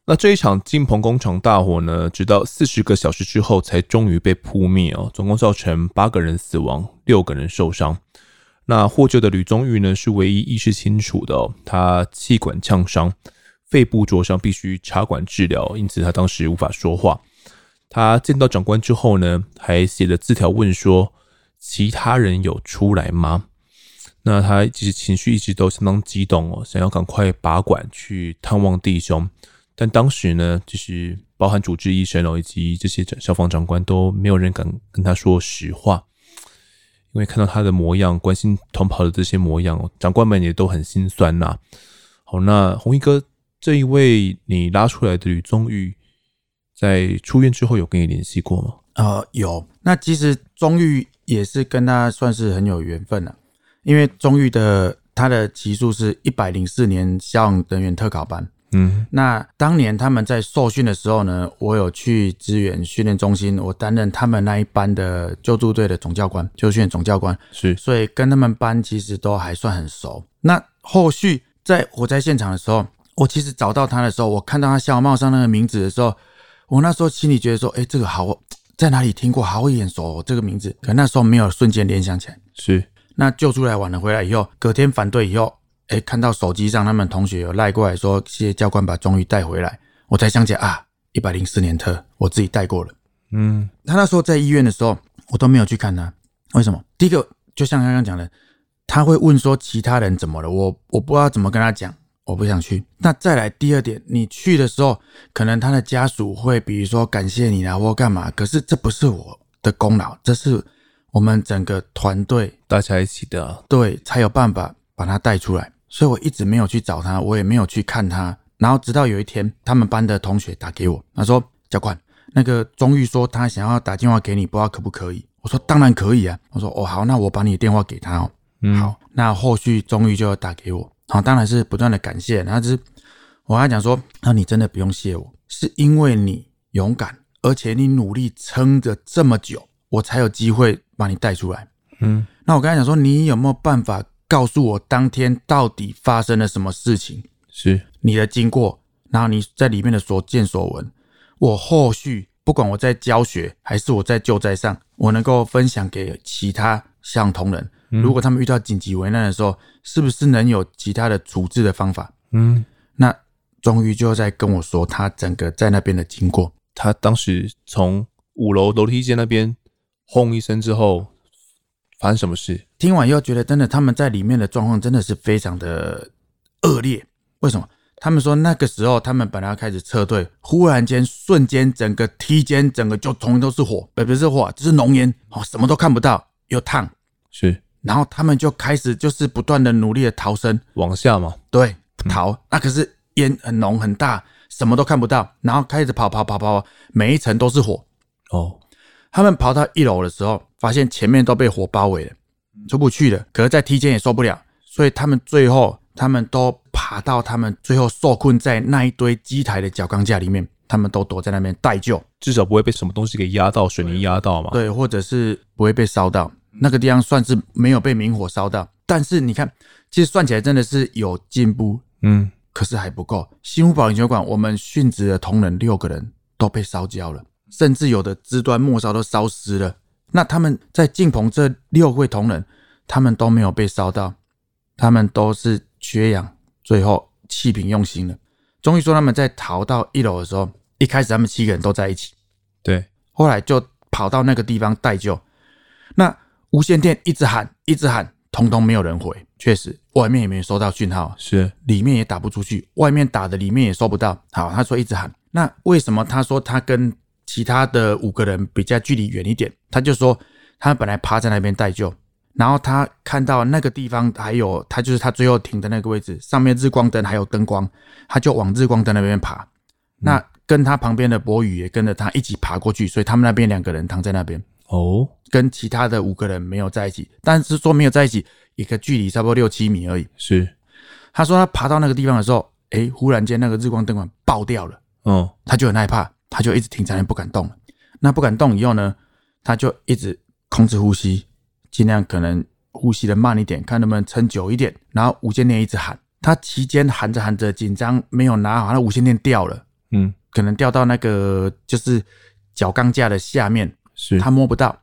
那这一场金鹏工厂大火呢，直到四十个小时之后才终于被扑灭哦，总共造成八个人死亡，六个人受伤。那获救的吕宗玉呢，是唯一意识清楚的哦，他气管呛伤，肺部灼伤，必须插管治疗，因此他当时无法说话。他见到长官之后呢，还写了字条问说：“其他人有出来吗？”那他其实情绪一直都相当激动哦，想要赶快拔管去探望弟兄，但当时呢，就是包含主治医生哦，以及这些消防长官都没有人敢跟他说实话，因为看到他的模样，关心同袍的这些模样，长官们也都很心酸呐。好，那红衣哥这一位你拉出来的吕宗玉，在出院之后有跟你联系过吗？呃，有。那其实宗玉也是跟他算是很有缘分了。因为宗玉的他的级数是一百零四年消防人员特考班，嗯，那当年他们在受训的时候呢，我有去支援训练中心，我担任他们那一班的救助队的总教官，救训总教官是，所以跟他们班其实都还算很熟。那后续在火灾现场的时候，我其实找到他的时候，我看到他消防帽上那个名字的时候，我那时候心里觉得说，哎，这个好，在哪里听过，好眼熟哦，这个名字，可那时候没有瞬间联想起来，是。那救出来晚了，回来以后，隔天反对以后，哎，看到手机上他们同学有赖过来说，谢谢教官把终于带回来，我才想起来啊，一百零四年特，我自己带过了。嗯，他那时候在医院的时候，我都没有去看他，为什么？第一个，就像刚刚讲的，他会问说其他人怎么了，我我不知道怎么跟他讲，我不想去。那再来第二点，你去的时候，可能他的家属会比如说感谢你啊，或干嘛，可是这不是我的功劳，这是。我们整个团队大家一起的，啊，对，才有办法把他带出来。所以我一直没有去找他，我也没有去看他。然后直到有一天，他们班的同学打给我，他说：“教官，那个钟玉说他想要打电话给你，不知道可不可以？”我说：“当然可以啊。”我说：“哦，好，那我把你的电话给他哦。嗯”好，那后续钟玉就要打给我，好，当然是不断的感谢。然后就是我跟他讲说：“那你真的不用谢我，是因为你勇敢，而且你努力撑着这么久。”我才有机会把你带出来。嗯，那我跟他讲说，你有没有办法告诉我当天到底发生了什么事情？是你的经过，然后你在里面的所见所闻，我后续不管我在教学还是我在救灾上，我能够分享给其他像同仁。如果他们遇到紧急危难的时候，是不是能有其他的处置的方法？嗯，那终于就在跟我说他整个在那边的经过。他当时从五楼楼梯间那边轰一声之后，发生什么事？听完又觉得真的他们在里面的状况真的是非常的恶劣。为什么？他们说那个时候他们本来要开始撤退，忽然间瞬间整个梯间整个就通通都是火，不不是火，只是浓烟哦，什么都看不到，又烫。是。然后他们就开始就是不断的努力的逃生，往下嘛，对，逃。嗯、那可是烟很浓很大，什么都看不到。然后开始跑跑跑跑，每一层都是火。哦，他们跑到一楼的时候，发现前面都被火包围了，出不去了。可是，在梯间也受不了，所以他们最后他们都爬到他们最后受困在那一堆机台的角钢架里面，他们都躲在那边待救，至少不会被什么东西给压到，水泥压到嘛。对，或者是不会被烧到。那个地方算是没有被明火烧到，但是你看，其实算起来真的是有进步，嗯，可是还不够。新福堡研究馆，我们殉职的同仁六个人都被烧焦了，甚至有的肢端末梢都烧湿了。那他们在进棚这六位同仁，他们都没有被烧到，他们都是缺氧，最后气瓶用心了。终于说他们在逃到一楼的时候，一开始他们七个人都在一起，对，后来就跑到那个地方待救，那。无线电一直喊，一直喊，通通没有人回。确实，外面也没收到讯号，是里面也打不出去，外面打的里面也收不到。好，他说一直喊。那为什么他说他跟其他的五个人比较距离远一点？他就说他本来趴在那边待救，然后他看到那个地方还有他就是他最后停的那个位置，上面日光灯还有灯光，他就往日光灯那边爬。那跟他旁边的博宇也跟着他一起爬过去，所以他们那边两个人躺在那边。哦，跟其他的五个人没有在一起，但是说没有在一起，一个距离差不多六七米而已。是，他说他爬到那个地方的时候，哎，忽然间那个日光灯管爆掉了。嗯，他就很害怕，他就一直停在那不敢动。那不敢动以后呢，他就一直控制呼吸，尽量可能呼吸的慢一点，看能不能撑久一点。然后无线电一直喊，他期间喊着喊着紧张，没有拿好，那无线电掉了。嗯，可能掉到那个就是脚钢架的下面。是他摸不到，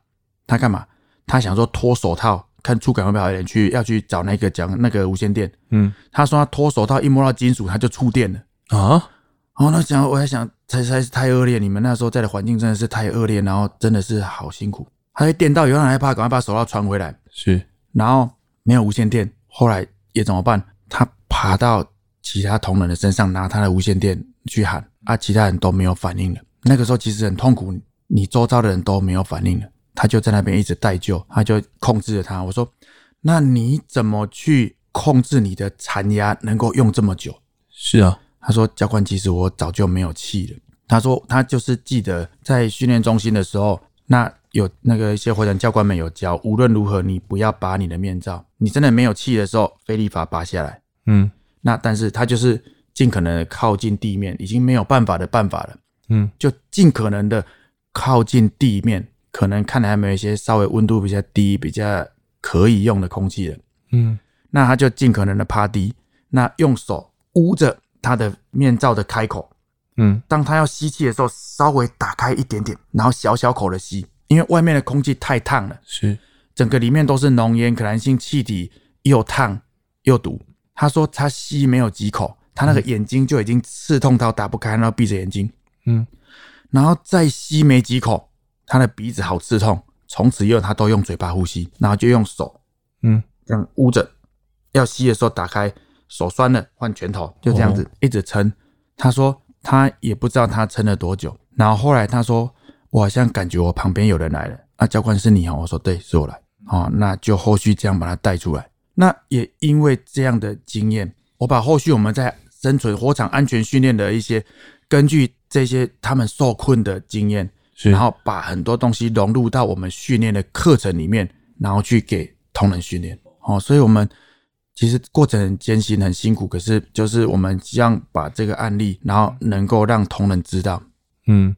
他干嘛？他想说脱手套，看触感会不会好一点，去要去找那个讲那个无线电。嗯，他说他脱手套一摸到金属，他就触电了啊！哦，那想我在想，才才是太恶劣，你们那时候在的环境真的是太恶劣，然后真的是好辛苦。他一电到，有人害怕，赶快把手套传回来。是，然后没有无线电，后来也怎么办？他爬到其他同仁的身上，拿他的无线电去喊啊，其他人都没有反应了。那个时候其实很痛苦。你周遭的人都没有反应了，他就在那边一直待救，他就控制着他。我说，那你怎么去控制你的残压能够用这么久？是啊，他说教官，其实我早就没有气了。他说他就是记得在训练中心的时候，那有那个一些会长教官们有教，无论如何你不要拔你的面罩，你真的没有气的时候，飞利法拔下来。嗯，那但是他就是尽可能的靠近地面，已经没有办法的办法了。嗯，就尽可能的。靠近地面，可能看来还没有一些稍微温度比较低、比较可以用的空气了。嗯，那他就尽可能的趴低，那用手捂着他的面罩的开口。嗯，当他要吸气的时候，稍微打开一点点，然后小小口的吸，因为外面的空气太烫了，是整个里面都是浓烟、可燃性气体，又烫又毒。他说他吸没有几口，他那个眼睛就已经刺痛到打不开，然后闭着眼睛。嗯。然后再吸没几口，他的鼻子好刺痛。从此以后，他都用嘴巴呼吸，然后就用手，嗯，这样捂着。要吸的时候打开，手酸了换拳头，就这样子一直撑。他说他也不知道他撑了多久。然后后来他说，我好像感觉我旁边有人来了。啊，教官是你哦？我说对，是我来。哦，那就后续这样把他带出来。那也因为这样的经验，我把后续我们在生存火场安全训练的一些根据。这些他们受困的经验，然后把很多东西融入到我们训练的课程里面，然后去给同仁训练。哦，所以我们其实过程很艰辛、很辛苦，可是就是我们希望把这个案例，然后能够让同仁知道。嗯，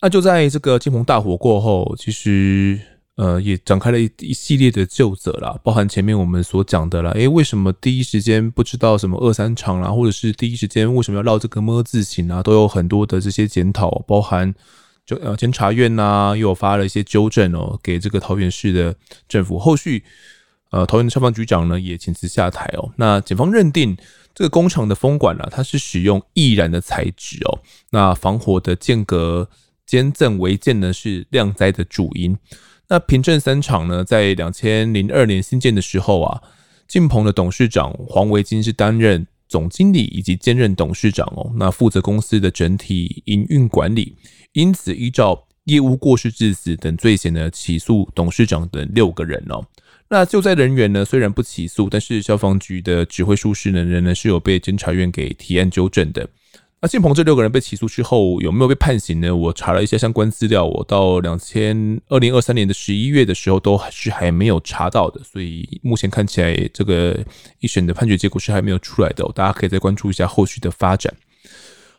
那就在这个金鹏大火过后，其实呃，也展开了一一系列的究责啦，包含前面我们所讲的啦，诶、为什么第一时间不知道什么二三厂啦，或者是第一时间为什么要绕这个么字形啊，都有很多的这些检讨，包含就呃监察院呐、又有发了一些纠正哦，给这个桃园市的政府。后续呃，桃园消防局长呢也请辞下台哦。那检方认定这个工厂的风管啊，它是使用易燃的材质哦，那防火的间隔间赠违建呢是酿灾的主因。那平镇三厂呢，在两千零二年新建的时候啊，晋鹏的董事长黄维金是担任总经理以及兼任董事长哦，那负责公司的整体营运管理，因此依照业务过失致死等罪嫌呢，起诉董事长等六个人哦。那救灾人员呢，虽然不起诉，但是消防局的指挥术士呢，仍然是有被监察院给提案纠正的。那晋鹏这六个人被起诉之后有没有被判刑呢？我查了一些相关资料，我到两千二零二三年的十一月的时候都是还没有查到的，所以目前看起来这个一审的判决结果是还没有出来的，大家可以再关注一下后续的发展。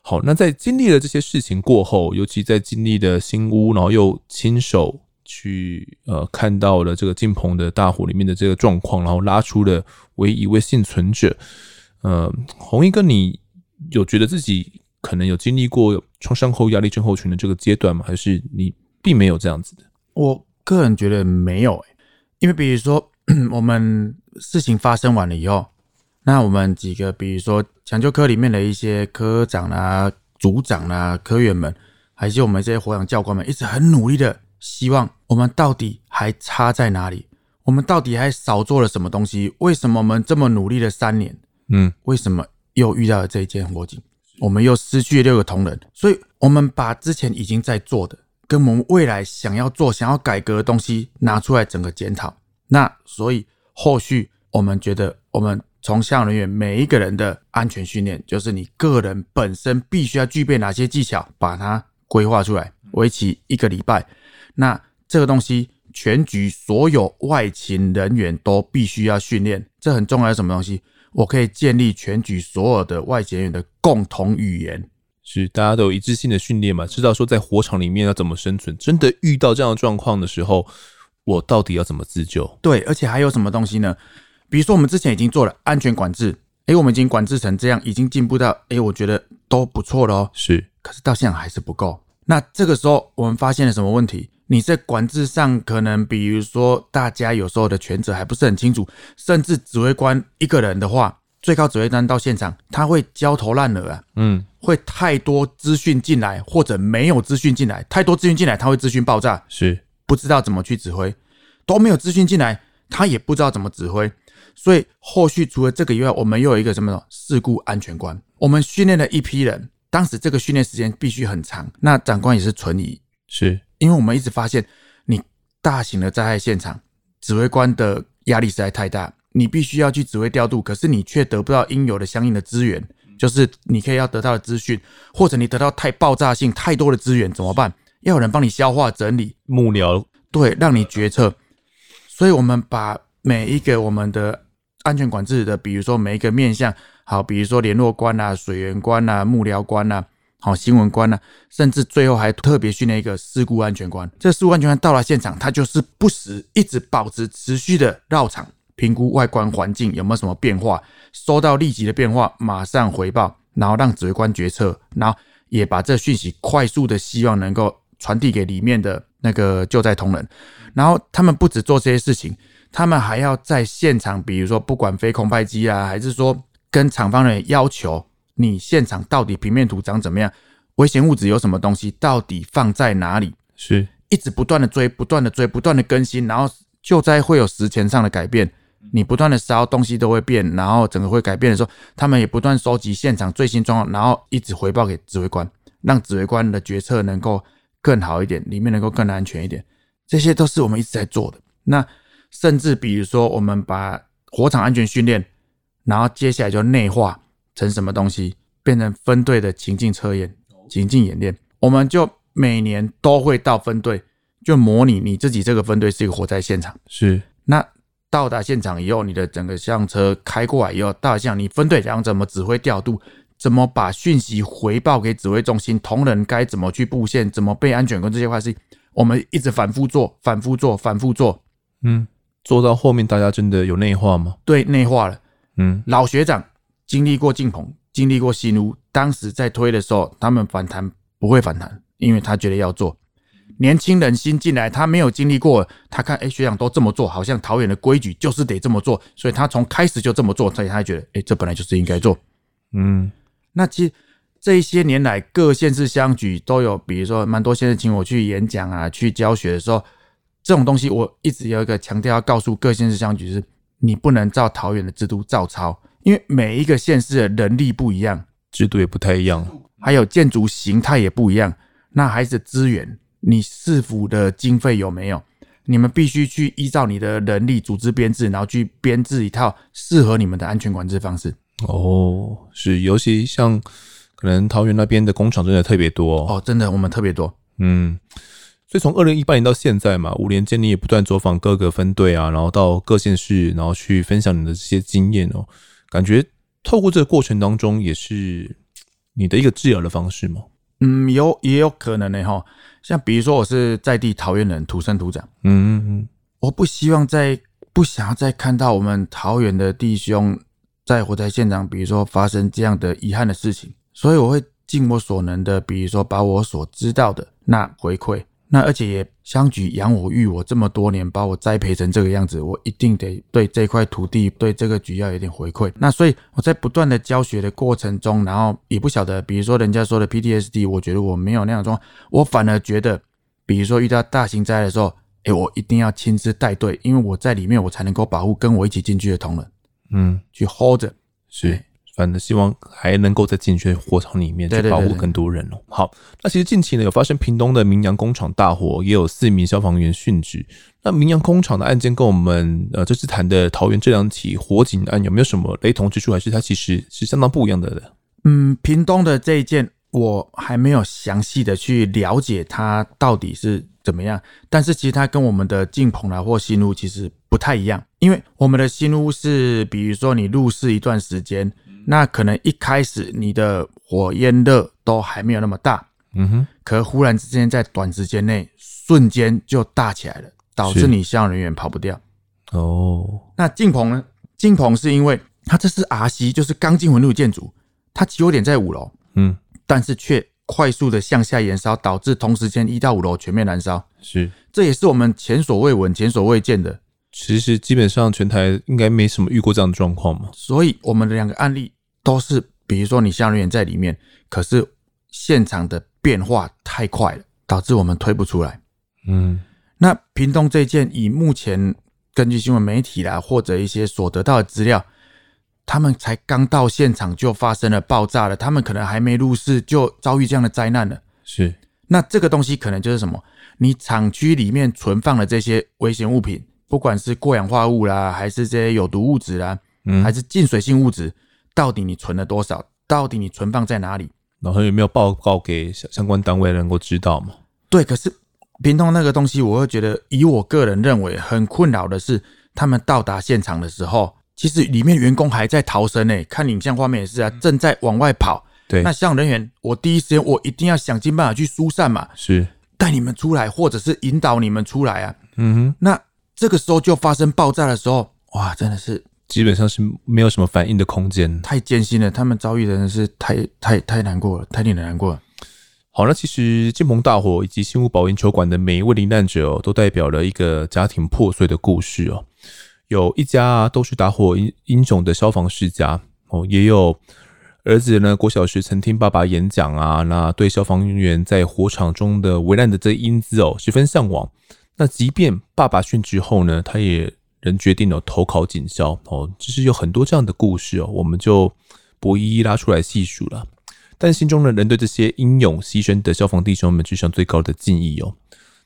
好，那在经历了这些事情过后，尤其在经历了新屋，然后又亲手去呃看到了这个晋鹏的大火里面的这个状况，然后拉出了唯一一位幸存者，呃，红衣哥你。有觉得自己可能有经历过创伤后压力症候群的这个阶段吗？还是你并没有这样子的？我个人觉得没有诶，因为比如说我们事情发生完了以后，那我们几个比如说抢救科里面的一些科长啊、组长啊、科员们，还是我们这些火场教官们，一直很努力的希望我们到底还差在哪里？我们到底还少做了什么东西？为什么我们这么努力了三年？嗯，为什么？又遇到了这一件火警，我们又失去了六个同仁，所以我们把之前已经在做的，跟我们未来想要做、想要改革的东西拿出来整个检讨。那所以后续我们觉得，我们从消防人员每一个人的安全训练，就是你个人本身必须要具备哪些技巧，把它规划出来，为期一个礼拜。那这个东西，全局所有外勤人员都必须要训练，这很重要的什么东西？我可以建立全局所有的外勤员的共同语言，是大家都有一致性的训练嘛？知道说在火场里面要怎么生存，真的遇到这样的状况的时候，我到底要怎么自救？对，而且还有什么东西呢？比如说我们之前已经做了安全管制，诶，我们已经管制成这样，已经进步到诶，我觉得都不错了哦。是，可是到现在还是不够。那这个时候我们发现了什么问题？你在管制上可能，比如说大家有时候的权责还不是很清楚，甚至指挥官一个人的话，最高指挥官到现场他会焦头烂额啊，嗯，会太多资讯进来，或者没有资讯进来，太多资讯进来他会资讯爆炸，是不知道怎么去指挥，都没有资讯进来，他也不知道怎么指挥，所以后续除了这个以外，我们又有一个什么呢？事故安全官，我们训练了一批人，当时这个训练时间必须很长，那长官也是存疑，是。因为我们一直发现，你大型的灾害现场，指挥官的压力实在太大，你必须要去指挥调度，可是你却得不到应有的相应的资源，就是你可以要得到的资讯，或者你得到太爆炸性太多的资源怎么办？要有人帮你消化整理幕僚，对，让你决策。所以我们把每一个我们的安全管制的，比如说每一个面向，好，比如说联络官啊、水源官啊、幕僚官啊。好，新闻官呢、甚至最后还特别训练一个事故安全官。这事故安全官到了现场，他就是不时一直保持持续的绕场，评估外观环境有没有什么变化，收到立即的变化马上回报，然后让指挥官决策，然后也把这讯息快速的希望能够传递给里面的那个救灾同仁。然后他们不止做这些事情，他们还要在现场，比如说不管飞空拍机啊，还是说跟厂方人要求。你现场到底平面图长怎么样？危险物质有什么东西？到底放在哪里？是一直不断的追，不断的追，不断的更新，然后救灾会有时前上的改变。你不断的烧东西都会变，然后整个会改变的时候，他们也不断收集现场最新状况，然后一直回报给指挥官，让指挥官的决策能够更好一点，里面能够更安全一点。这些都是我们一直在做的。那甚至比如说，我们把火场安全训练，然后接下来就内化。成什么东西变成分队的情境测验、情境演练，我们就每年都会到分队，就模拟你自己这个分队是一个火灾现场。是，那到达现场以后，你的整个消防车开过来以后，大象你分队想怎么指挥调度，怎么把讯息回报给指挥中心，同仁该怎么去布线，怎么备安全跟这些话是，我们一直反复做，反复做，反复做，嗯，做到后面大家真的有内化吗？对，内化了。嗯，老学长经历过进棚，经历过新屋，当时在推的时候，他们反弹不会反弹，因为他觉得要做。年轻人新进来，他没有经历过，他看哎、欸、学长都这么做，好像桃园的规矩就是得这么做，所以他从开始就这么做，所以他觉得哎、欸、这本来就是应该做。嗯，那其实这一些年来各县市乡局都有，比如说蛮多先生请我去演讲啊，去教学的时候，这种东西我一直有一个强调要告诉各县市乡局是，你不能照桃园的制度照抄，因为每一个县市的人力不一样，制度也不太一样，还有建筑形态也不一样，那孩子资源。你市府的经费有没有？你们必须去依照你的人力组织编制，然后去编制一套适合你们的安全管制方式。哦，是，尤其像可能桃园那边的工厂真的特别多哦，哦，真的我们特别多。嗯，所以从二零一八年到现在嘛，五年间你也不断走访各个分队啊，然后到各县市，然后去分享你的这些经验哦，感觉透过这个过程当中，也是你的一个治疗的方式吗？嗯，有也有可能呢，哈。像比如说，我是在地桃园人，土生土长，嗯嗯嗯，我不希望再不想要再看到我们桃园的弟兄在火灾现场，比如说发生这样的遗憾的事情，所以我会尽我所能的，比如说把我所知道的那回馈。那而且也相局养我育我这么多年，把我栽培成这个样子，我一定得对这块土地、对这个局要有点回馈。那所以我在不断的教学的过程中，然后也不晓得，比如说人家说的 PTSD，我觉得我没有那样装，我反而觉得，比如说遇到大型灾害的时候，哎，我一定要亲自带队，因为我在里面，我才能够保护跟我一起进去的同仁，嗯，去 hold 着，是。反正希望还能够在进去火场里面去保护更多人哦。好，那其实近期呢有发生屏东的明阳工厂大火，也有四名消防员殉职。那明阳工厂的案件跟我们呃这次谈的桃园这两起火警案有没有什么雷同之处？还是它其实是相当不一样的呢？嗯，屏东的这一件我还没有详细的去了解它到底是怎么样，但是其实它跟我们的进棚来或新屋其实不太一样，因为我们的新屋是比如说你入室一段时间。那可能一开始你的火焰热都还没有那么大，嗯哼，可忽然之间在短时间内瞬间就大起来了，导致你消防人员跑不掉。哦，那进棚呢？进棚是因为它这是 RC，就是钢筋混凝土建筑，它起火点在五楼，嗯，但是却快速的向下延烧，导致同时间一到五楼全面燃烧。是，这也是我们前所未闻、前所未见的。其实基本上全台应该没什么遇过这样的状况嘛，所以我们的两个案例都是，比如说你夏人员在里面，可是现场的变化太快了，导致我们推不出来。嗯，那屏东这件，以目前根据新闻媒体啦，或者一些所得到的资料，他们才刚到现场就发生了爆炸了，他们可能还没入室就遭遇这样的灾难了。是，那这个东西可能就是什么？你厂区里面存放的这些危险物品。不管是过氧化物啦，还是这些有毒物质啦，嗯，还是进水性物质，到底你存了多少？到底你存放在哪里？然后有没有报告给相相关单位能够知道吗？对，可是平通那个东西，我会觉得，以我个人认为很困扰的是，他们到达现场的时候，其实里面员工还在逃生呢。看影像画面也是啊，正在往外跑。对，那消防人员，我第一时间我一定要想尽办法去疏散嘛，是带你们出来，或者是引导你们出来啊。嗯哼，那。这个时候就发生爆炸的时候，哇，真的是基本上是没有什么反应的空间，太艰辛了。他们遭遇的人是太太太难过了，太令人难过了。好，那其实进棚大火以及新屋保龄球馆的每一位罹难者哦，都代表了一个家庭破碎的故事哦。有一家啊，都是打火英英雄的消防世家哦，也有儿子呢，国小时曾听爸爸演讲啊，那对消防员在火场中的危难的这英姿哦，十分向往。那即便爸爸殉职后呢，他也仍决定了投考警校哦。就是有很多这样的故事哦，我们就不一一拉出来细数了。但心中呢，仍对这些英勇牺牲的消防弟兄们致上最高的敬意哦。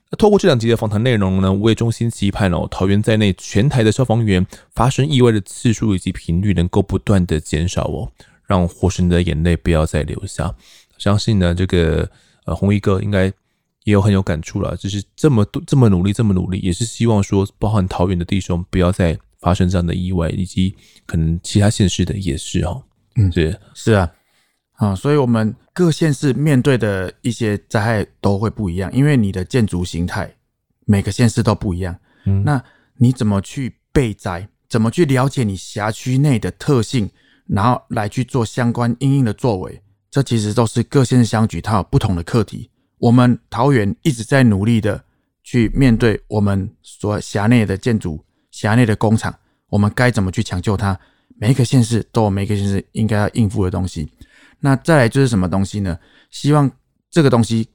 那透过这两集的访谈内容呢，我也衷心期盼哦，桃园在内全台的消防员发生意外的次数以及频率能够不断的减少哦，让火神的眼泪不要再流下。相信呢，这个呃红衣哥应该。也有很有感触了，就是这么多这么努力，这么努力，也是希望说，包含桃园的弟兄不要再发生这样的意外，以及可能其他县市的也是哦。嗯，是，是啊，啊，所以我们各县市面对的一些灾害都会不一样，因为你的建筑形态每个县市都不一样。嗯，那你怎么去备灾？怎么去了解你辖区内的特性，然后来去做相关应应的作为？这其实都是各县市相举，它有不同的课题。我们桃园一直在努力的去面对我们所辖内的建筑、辖内的工厂，我们该怎么去抢救它？每一个县市都有每一个县市应该要应付的东西。那再来就是什么东西呢？希望这个东西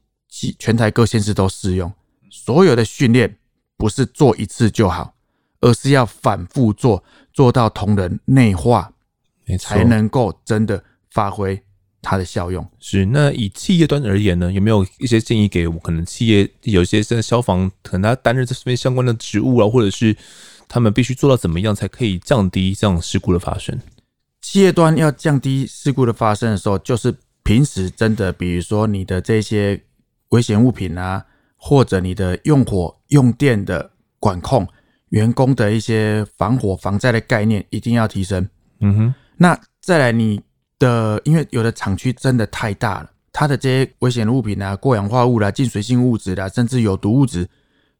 全台各县市都适用。所有的训练不是做一次就好，而是要反复做，做到同仁内化，才能够真的发挥它的效用。是。那以企业端而言呢，有没有一些建议给我？可能企业有些现在消防可能他担任这边相关的职务啊，或者是他们必须做到怎么样才可以降低这样事故的发生？企业端要降低事故的发生的时候，就是平时真的，比如说你的这些危险物品啊，或者你的用火用电的管控，员工的一些防火防灾的概念一定要提升。嗯哼，那再来你的，因为有的厂区真的太大了，它的这些危险物品啊，过氧化物啦、进水性物质啦，甚至有毒物质，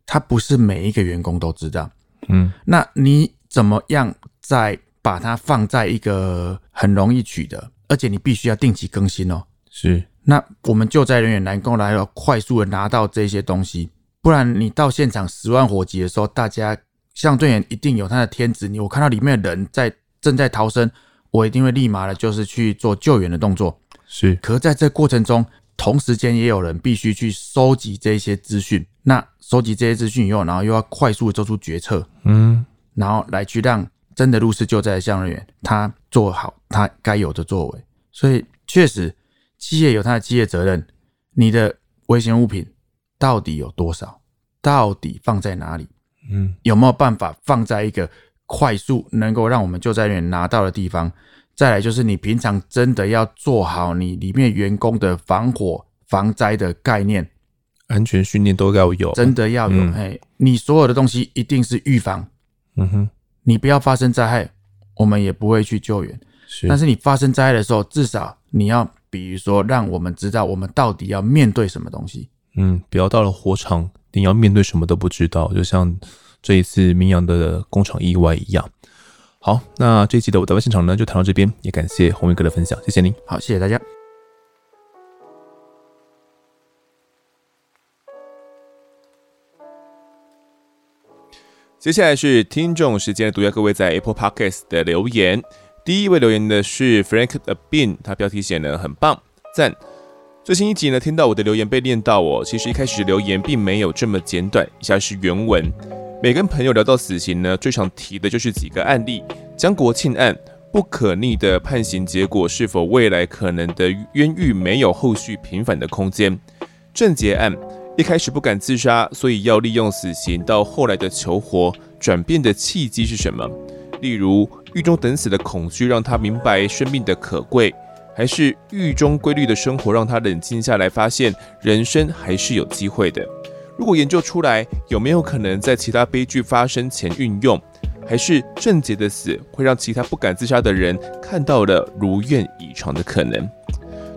它不是每一个员工都知道。嗯，那你怎么样再？把它放在一个很容易取得，而且你必须要定期更新哦。是，那我们救灾人员能够来要快速的拿到这些东西，不然你到现场十万火急的时候，大家相对员一定有他的天职。你我看到里面的人在正在逃生，我一定会立马的就是去做救援的动作。是，可是在这过程中，同时间也有人必须去收集这些资讯。那收集这些资讯以后，然后又要快速的做出决策，嗯，然后来去让。真的入室救灾的相关人员，他做好他该有的作为，所以确实企业有他的企业责任。你的危险物品到底有多少？到底放在哪里？嗯，有没有办法放在一个快速能够让我们救灾人员拿到的地方？再来就是你平常真的要做好你里面员工的防火防灾的概念，安全训练都要有，真的要有。嗯、嘿，你所有的东西一定是预防。嗯哼。你不要发生灾害，我们也不会去救援。是，但是你发生灾害的时候，至少你要，比如说，让我们知道我们到底要面对什么东西。嗯，不要到了火场，你要面对什么都不知道，就像这一次明阳的工厂意外一样。好，那这一期的我在外现场呢，就谈到这边，也感谢红云哥的分享，谢谢您。好，谢谢大家。接下来是听众时间，读下各位在 Apple Podcast 的留言。第一位留言的是 Frank the Bean，他标题写的很棒，赞。最新一集呢，听到我的留言被念到哦，其实一开始留言并没有这么简短。以下是原文：每跟朋友聊到死刑呢，最常提的就是几个案例：江国庆案，不可逆的判刑结果是否未来可能的冤狱没有后续平反的空间？郑捷案。一开始不敢自杀，所以要利用死刑。到后来的求活转变的契机是什么？例如狱中等死的恐惧让他明白生命的可贵，还是狱中规律的生活让他冷静下来，发现人生还是有机会的？如果研究出来，有没有可能在其他悲剧发生前运用？还是郑捷的死会让其他不敢自杀的人看到了如愿以偿的可能？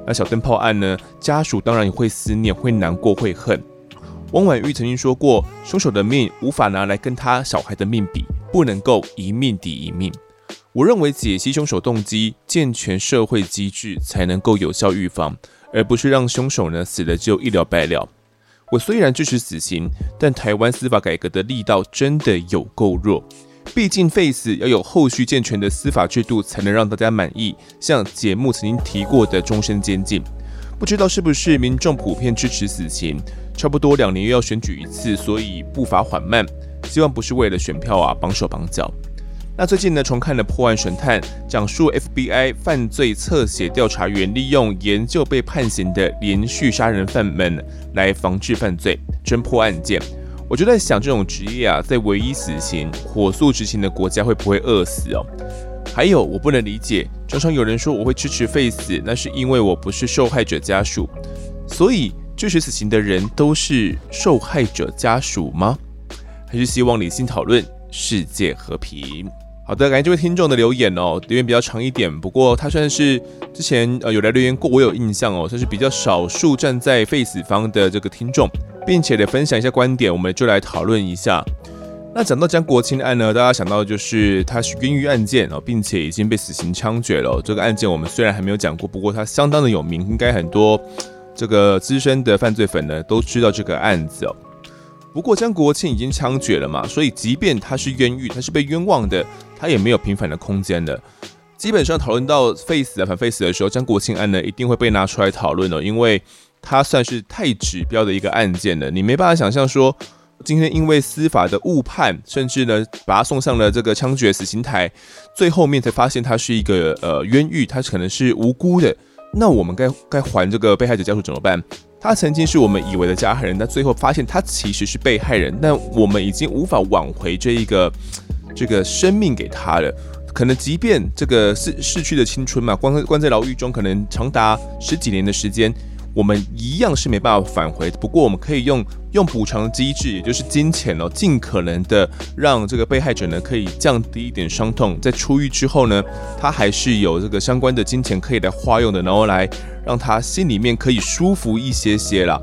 那小灯泡案呢？家属当然也会思念，会难过，会恨。汪婉玉曾经说过，凶手的命无法拿来跟他小孩的命比，不能够一命抵一命。我认为解析凶手动机，健全社会机制，才能够有效预防，而不是让凶手呢死了就一了百了。我虽然支持死刑，但台湾司法改革的力道真的有够弱。毕竟废死要有后续健全的司法制度，才能让大家满意。像节目曾经提过的终身监禁，不知道是不是民众普遍支持死刑？差不多两年又要选举一次，所以步伐缓慢。希望不是为了选票啊绑手绑脚。那最近呢，重看了《破案神探》，讲述 FBI 犯罪侧写调查员利用研究被判刑的连续杀人犯们来防治犯罪、侦破案件。我就在想，这种职业啊，在唯一死刑、火速执行的国家会不会饿死哦？还有，我不能理解，常常有人说我会支持废死，那是因为我不是受害者家属。所以支持死刑的人都是受害者家属吗？还是希望理性讨论，世界和平？好的，感谢这位听众的留言哦，留言比较长一点，不过他算是之前呃有来留言过，我有印象哦，算是比较少数站在废死方的这个听众，并且得分享一下观点，我们就来讨论一下。那讲到江国庆案呢，大家想到的就是他是冤狱案件哦，并且已经被死刑枪决了。这个案件我们虽然还没有讲过，不过他相当的有名，应该很多这个资深的犯罪粉呢都知道这个案子哦。不过江国庆已经枪决了嘛，所以即便他是冤狱，他是被冤枉的。他也没有平反的空间的。基本上讨论到废死啊、反废死的时候，江国庆案呢一定会被拿出来讨论哦，因为它算是太指标的一个案件了。你没办法想象说，今天因为司法的误判，甚至呢把他送上了这个枪决死刑台，最后面才发现他是一个呃冤狱，他可能是无辜的。那我们该该还这个被害者家属怎么办？他曾经是我们以为的加害人，但最后发现他其实是被害人，但我们已经无法挽回这一个。这个生命给他了，可能即便这个逝逝去的青春嘛，关关在牢狱中，可能长达十几年的时间，我们一样是没办法返回。不过我们可以用用补偿机制，也就是金钱哦，尽可能的让这个被害者呢可以降低一点伤痛，在出狱之后呢，他还是有这个相关的金钱可以来花用的，然后来让他心里面可以舒服一些些啦。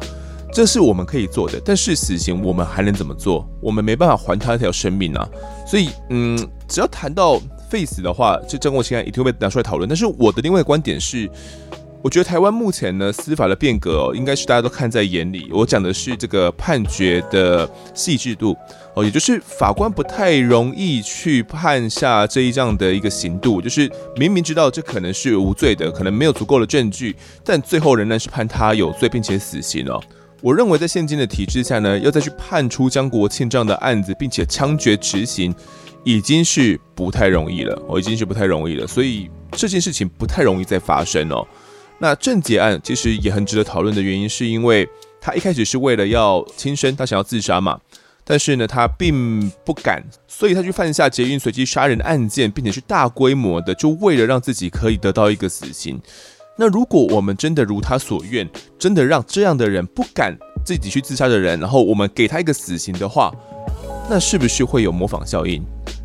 这是我们可以做的，但是死刑我们还能怎么做？我们没办法还他一条生命啊！所以，嗯，只要谈到废死的话，这张国庆案一定会被拿出来讨论。但是我的另外一个观点是，我觉得台湾目前呢司法的变革哦，应该是大家都看在眼里。我讲的是这个判决的细致度哦，也就是法官不太容易去判下这一样的一个刑度，就是明明知道这可能是无罪的，可能没有足够的证据，但最后仍然是判他有罪，并且死刑哦。我认为在现今的体制下呢，要再去判出江国庆这样的案子，并且枪决执行，已经是不太容易了。哦，已经是不太容易了。所以这件事情不太容易再发生哦。那郑捷案其实也很值得讨论的原因，是因为他一开始是为了要轻生，他想要自杀嘛，但是呢，他并不敢，所以他去犯下捷运随机杀人案件，并且是大规模的，就为了让自己可以得到一个死刑。那如果我们真的如他所愿，真的让这样的人不敢自己去自杀的人，然后我们给他一个死刑的话，那是不是会有模仿效应？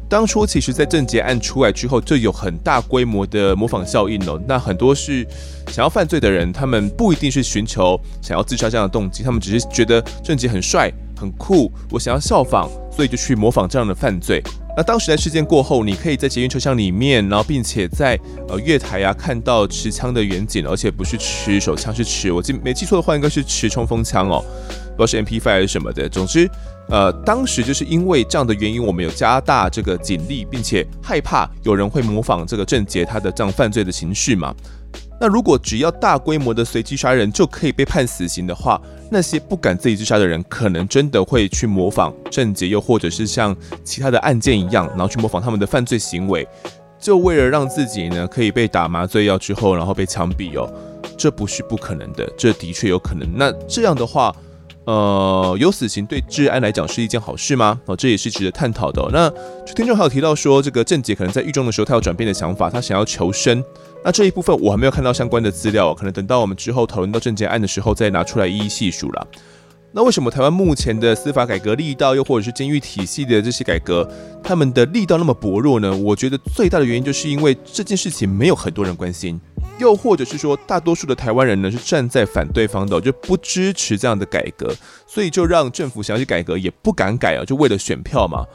当初其实，在郑捷案出来之后，就有很大规模的模仿效应了。那很多是想要犯罪的人，他们不一定是寻求想要自杀这样的动机，他们只是觉得郑捷很帅、很酷，我想要效仿，所以就去模仿这样的犯罪。那当时在事件过后，你可以在捷运车厢里面，然后并且在呃月台啊看到持枪的远景，而且不是持手枪，是持我记没记错的话，应该是持冲锋枪哦，不知道是 MP5 还是什么的。总之，呃，当时就是因为这样的原因，我们有加大这个警力，并且害怕有人会模仿这个郑杰他的这样犯罪的情绪嘛。那如果只要大规模的随机杀人就可以被判死刑的话，那些不敢自己自杀的人，可能真的会去模仿郑杰，又或者是像其他的案件一样，然后去模仿他们的犯罪行为，就为了让自己呢可以被打麻醉药之后，然后被枪毙哦，这不是不可能的，这的确有可能。那这样的话，呃，有死刑对治安来讲是一件好事吗？哦，这也是值得探讨的哦。那听众还有提到说，这个郑杰可能在狱中的时候，他有转变的想法，他想要求生。那这一部分我还没有看到相关的资料，可能等到我们之后讨论到郑杰案的时候再拿出来一一细数了。那为什么台湾目前的司法改革力道，又或者是监狱体系的这些改革，他们的力道那么薄弱呢？我觉得最大的原因就是因为这件事情没有很多人关心，又或者是说大多数的台湾人呢是站在反对方的，就不支持这样的改革，所以就让政府想要去改革也不敢改啊，就为了选票嘛。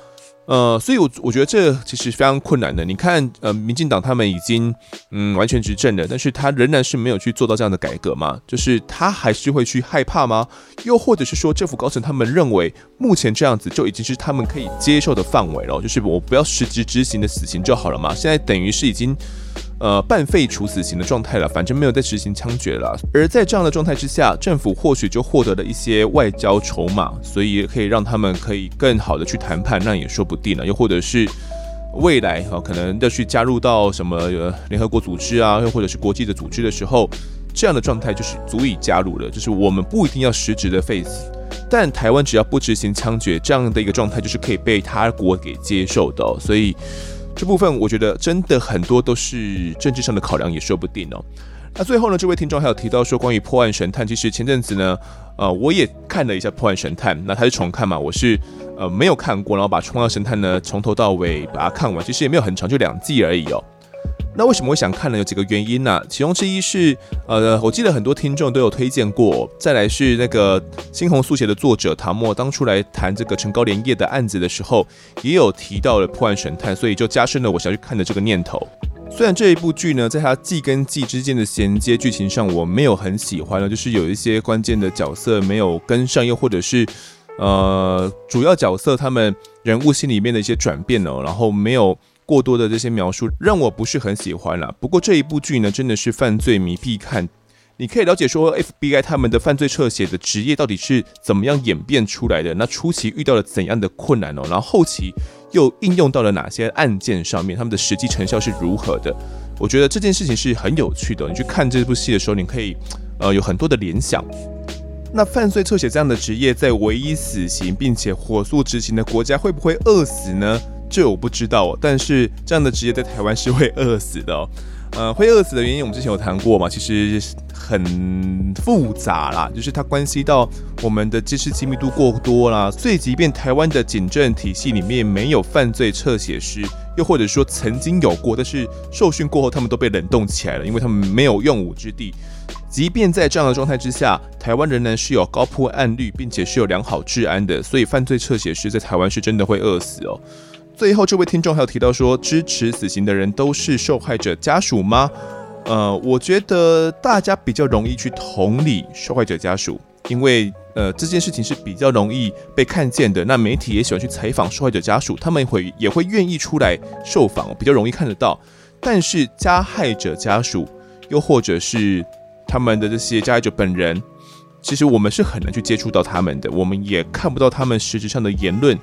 呃，所以我，我觉得这其实非常困难的。你看，呃，民进党他们已经嗯完全执政了，但是他仍然是没有去做到这样的改革嘛？就是他还是会去害怕吗？又或者是说，政府高层他们认为目前这样子就已经是他们可以接受的范围了，就是我不要实质执行的死刑就好了嘛？现在等于是已经。呃，半废除死刑的状态了，反正没有在执行枪决了。而在这样的状态之下，政府或许就获得了一些外交筹码，所以可以让他们可以更好的去谈判，那也说不定了。又或者是未来啊，可能要去加入到什么联合国组织啊，又或者是国际的组织的时候，这样的状态就是足以加入了。就是我们不一定要实质的废死，但台湾只要不执行枪决，这样的一个状态就是可以被他国给接受的。所以。这部分我觉得真的很多都是政治上的考量，也说不定哦。那最后呢，这位听众还有提到说，关于破案神探，其实前阵子呢，呃，我也看了一下《破案神探》，那它是重看嘛，我是呃没有看过，然后把《破案神探》呢从头到尾把它看完，其实也没有很长，就两季而已哦。那为什么会想看呢？有几个原因呢、其中之一是，呃，我记得很多听众都有推荐过。再来是那个《猩红速写》的作者唐默当初来谈这个陈高连叶的案子的时候，也有提到了破案神探，所以就加深了我想去看的这个念头。虽然这一部剧呢，在它季跟季之间的衔接剧情上，我没有很喜欢了，就是有一些关键的角色没有跟上，又或者是呃，主要角色他们人物心里面的一些转变哦，然后没有。过多的这些描述让我不是很喜欢了。不过这一部剧呢，真的是犯罪迷必看。你可以了解说，FBI 他们的犯罪侧写的职业到底是怎么样演变出来的？那初期遇到了怎样的困难哦？然后后期又应用到了哪些案件上面？他们的实际成效是如何的？我觉得这件事情是很有趣的。你去看这部戏的时候，你可以呃有很多的联想。那犯罪侧写这样的职业，在唯一死刑并且火速执行的国家，会不会饿死呢？这我不知道，但是这样的职业在台湾是会饿死的。呃，会饿死的原因我们之前有谈过嘛，其实很复杂啦，就是它关系到我们的知识机密度过多啦，所以即便台湾的警政体系里面没有犯罪侧写师，又或者说曾经有过，但是受训过后他们都被冷冻起来了，因为他们没有用武之地。即便在这样的状态之下，台湾仍然是有高破案率，并且是有良好治安的，所以犯罪侧写师在台湾是真的会饿死哦。最后，这位听众还有提到说，支持死刑的人都是受害者家属吗？呃，我觉得大家比较容易去同理受害者家属，因为呃这件事情是比较容易被看见的。那媒体也喜欢去采访受害者家属，他们会也会愿意出来受访，比较容易看得到。但是加害者家属，又或者是他们的这些加害者本人，其实我们是很难去接触到他们的，我们也看不到他们实质上的言论。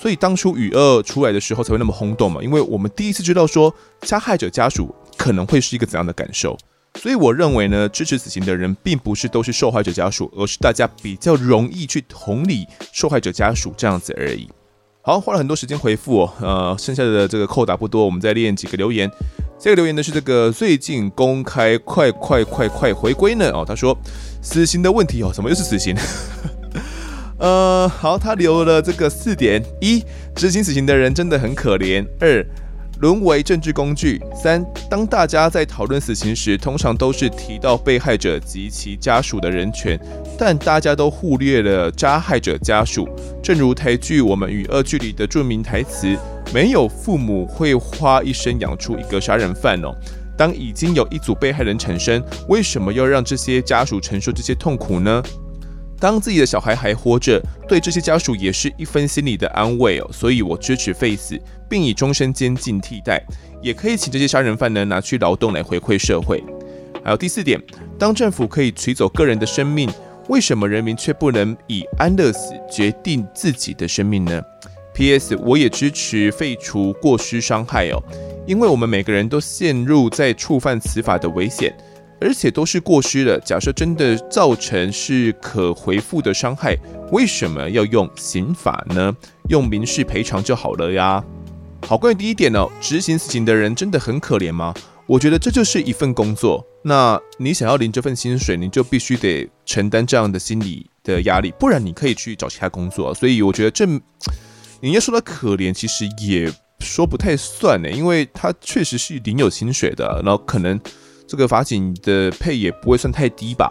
所以当初雨恶出来的时候才会那么轰动嘛，因为我们第一次知道说加害者家属可能会是一个怎样的感受。所以我认为呢，支持死刑的人并不是都是受害者家属，而是大家比较容易去同理受害者家属这样子而已。好，花了很多时间回复哦，呃，剩下的这个扣打不多，我们再练几个留言。这个留言呢是这个最近公开快快快快回归呢哦，他说死刑的问题哦，怎么又是死刑？呃，好，他留了这个四点：一，执行死刑的人真的很可怜；二，沦为政治工具；三，当大家在讨论死刑时，通常都是提到被害者及其家属的人权，但大家都忽略了加害者家属。正如台剧《我们与恶距离》的著名台词：“没有父母会花一生养出一个杀人犯哦。”当已经有一组被害人产生，为什么要让这些家属承受这些痛苦呢？当自己的小孩还活着，对这些家属也是一分心理的安慰哦。所以我支持废死，并以终身监禁替代，也可以请这些杀人犯呢拿去劳动来回馈社会。还有第四点，当政府可以取走个人的生命，为什么人民却不能以安乐死决定自己的生命呢？P.S. 我也支持废除过失伤害哦，因为我们每个人都陷入在触犯此法的危险。而且都是过失的。假设真的造成是可回复的伤害，为什么要用刑法呢？用民事赔偿就好了呀。好，关于第一点呢，执行死刑的人真的很可怜吗？我觉得这就是一份工作。那你想要领这份薪水，你就必须得承担这样的心理的压力，不然你可以去找其他工作。所以我觉得这，你要说他可怜，其实也说不太算呢，因为他确实是领有薪水的，然后可能。这个法警的配也不会算太低吧，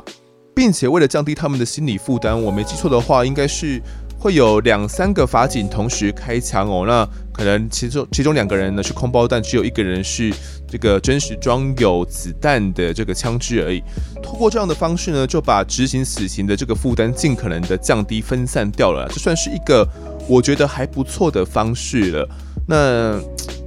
并且为了降低他们的心理负担，我没记错的话，应该是会有两三个法警同时开枪哦。那可能其中其中两个人呢是空包弹，只有一个人是这个真实装有子弹的这个枪支而已。通过这样的方式呢，就把执行死刑的这个负担尽可能的降低分散掉了。这算是一个我觉得还不错的方式了。那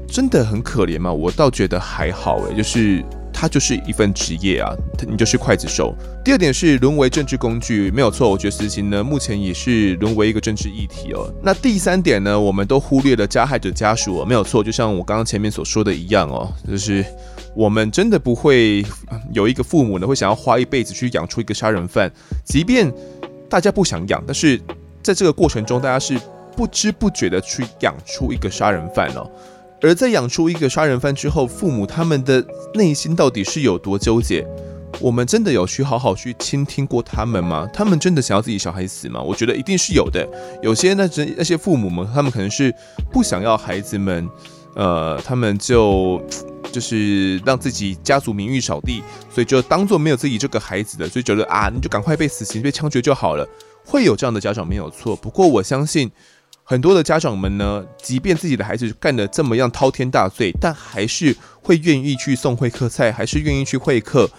真的很可怜吗？我倒觉得还好诶，就是。它就是一份职业啊，你就是刽子手。第二点是沦为政治工具，没有错。我觉得死刑呢，目前也是沦为一个政治议题哦。那第三点呢，我们都忽略了加害者家属哦，没有错。就像我刚刚前面所说的一样哦，就是我们真的不会有一个父母呢，会想要花一辈子去养出一个杀人犯，即便大家不想养，但是在这个过程中，大家是不知不觉的去养出一个杀人犯哦。而在养出一个杀人犯之后，父母他们的内心到底是有多纠结？我们真的有去好好去倾听过他们吗？他们真的想要自己小孩死吗？我觉得一定是有的。有些那这那些父母们，他们可能是不想要孩子们，呃，他们就就是让自己家族名誉扫地，所以就当做没有自己这个孩子的，所以觉得啊，你就赶快被死刑被枪决就好了。会有这样的家长没有错，不过我相信很多的家长们呢，即便自己的孩子干得这么样滔天大罪，但还是会愿意去送会客菜，还是愿意去会客。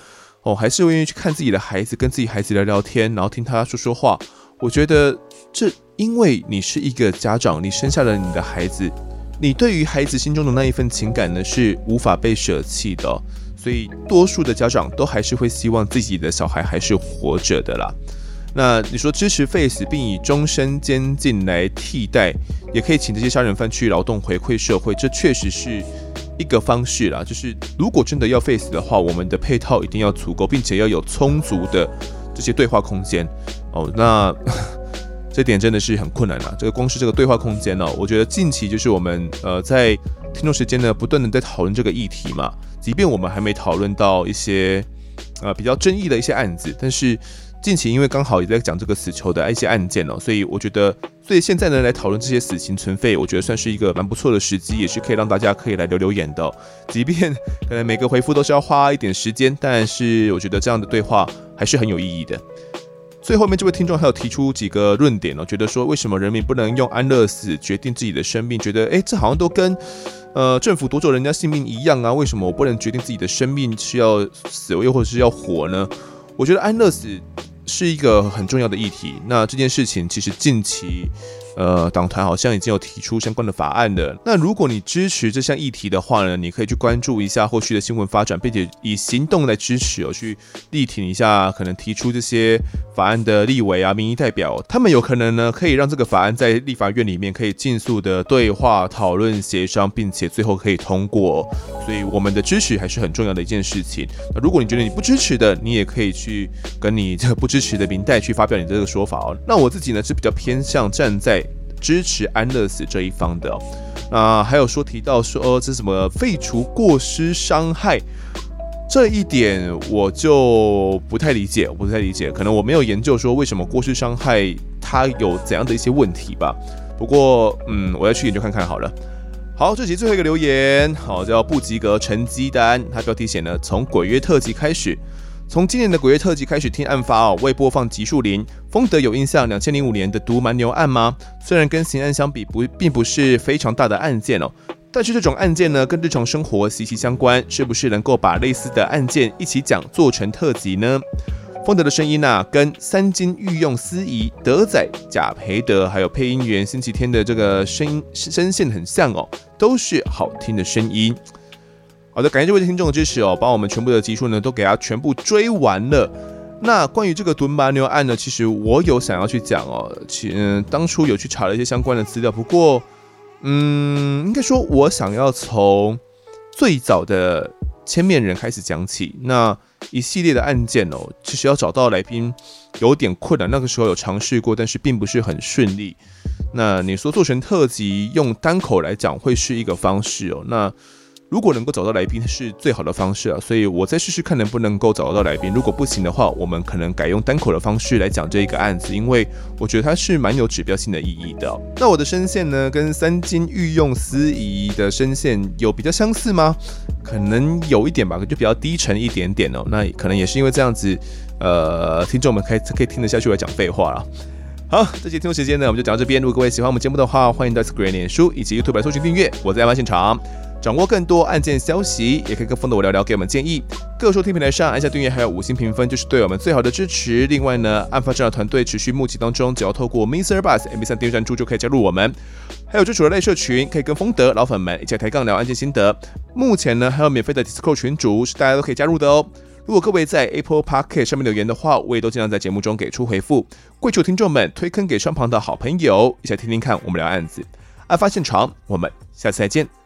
哦，还是愿意去看自己的孩子，跟自己孩子聊聊天，然后听他说说话。我觉得这，因为你是一个家长，你生下了你的孩子，你对于孩子心中的那一份情感呢，是无法被舍弃的。所以，多数的家长都还是会希望自己的小孩还是活着的啦。那你说支持 face，并以终身监禁来替代，也可以请这些杀人犯去劳动回馈社会，这确实是。一个方式啦，就是如果真的要 face 的话，我们的配套一定要足够，并且要有充足的这些对话空间哦。那这点真的是很困难啦。这个光是这个对话空间呢，我觉得近期就是我们呃在听众时间呢，不断的在讨论这个议题嘛。即便我们还没讨论到一些呃比较争议的一些案子，但是。近期因为刚好也在讲这个死囚的一些案件哦，所以我觉得，所以现在呢来讨论这些死刑存废，我觉得算是一个蛮不错的时机，也是可以让大家可以来留留言的。即便可能每个回复都是要花一点时间，但是我觉得这样的对话还是很有意义的。最后面这位听众还有提出几个论点哦，觉得说为什么人民不能用安乐死决定自己的生命？觉得诶，这好像都跟呃政府夺走人家性命一样啊？为什么我不能决定自己的生命是要死又或者是要活呢？我觉得安乐死。是一个很重要的议题。那这件事情其实近期，呃，党团好像已经有提出相关的法案了。那如果你支持这项议题的话呢，你可以去关注一下后续的新闻发展，并且以行动来支持哦，去力挺一下可能提出这些法案的立委啊、民意代表，他们有可能呢可以让这个法案在立法院里面可以尽速的对话、讨论、协商，并且最后可以通过。所以我们的支持还是很重要的一件事情。那如果你觉得你不支持的，你也可以去跟你这个不支持的民代去发表你这个说法哦。那我自己呢是比较偏向站在支持安乐死这一方的。那还有说提到说这什么废除过失伤害这一点，我就不太理解，我不太理解。可能我没有研究说为什么过失伤害它有怎样的一些问题吧。不过嗯，我要去研究看看好了。好，这集最后一个留言，好，叫不及格成绩单。它标题写呢，从鬼月特辑开始，从今年的鬼月特辑开始听案发哦，未播放集数零。丰德有印象，两千零五年的毒蛮牛案吗？虽然跟刑案相比不并不是非常大的案件哦，但是这种案件呢，跟日常生活息息相关，是不是能够把类似的案件一起讲，做成特辑呢？丰德的声音呐、啊，跟三金御用司仪德仔贾培德，还有配音员星期天的这个声音声线很像哦，都是好听的声音。好的，感谢这位听众的支持哦，把我们全部的集数呢都给他全部追完了。那关于这个敦马牛案呢，其实我有想要去讲哦，其嗯当初有去查了一些相关的资料，不过嗯，应该说我想要从最早的千面人开始讲起，那。一系列的案件哦，其实要找到来宾有点困难。那个时候有尝试过，但是并不是很顺利。那你说做成特辑，用单口来讲，会是一个方式哦。那如果能够找到来宾是最好的方式啊，所以我再试试看能不能够找到来宾。如果不行的话，我们可能改用单口的方式来讲这一个案子，因为我觉得它是蛮有指标性的意义的。那我的声线呢，跟三金御用司仪的声线有比较相似吗？可能有一点吧，就比较低沉一点点哦。那可能也是因为这样子，呃，听众们可以可以听得下去我讲废话了。好，这期听众时间呢，我们就讲到这边。如果各位喜欢我们节目的话，欢迎到 Screen 脸书以及 YouTube 来搜寻订阅。我在案发现场。掌握更多案件消息，也可以跟丰德我聊聊，给我们建议。各收听平台上按下订阅，还有五星评分，就是对我们最好的支持。另外呢，案发侦查团队持续募集当中，只要透过 Mister Bus MP3 订阅赞助就可以加入我们。还有专属的类社群，可以跟丰德老粉们一起抬杠聊案件心得。目前呢，还有免费的 Discord 群组，是大家都可以加入的哦。如果各位在 Apple Podcast 上面留言的话，我也都尽量在节目中给出回复。跪求听众们推坑给身旁的好朋友，一起来听听看我们聊案子。案发现场，我们下次再见。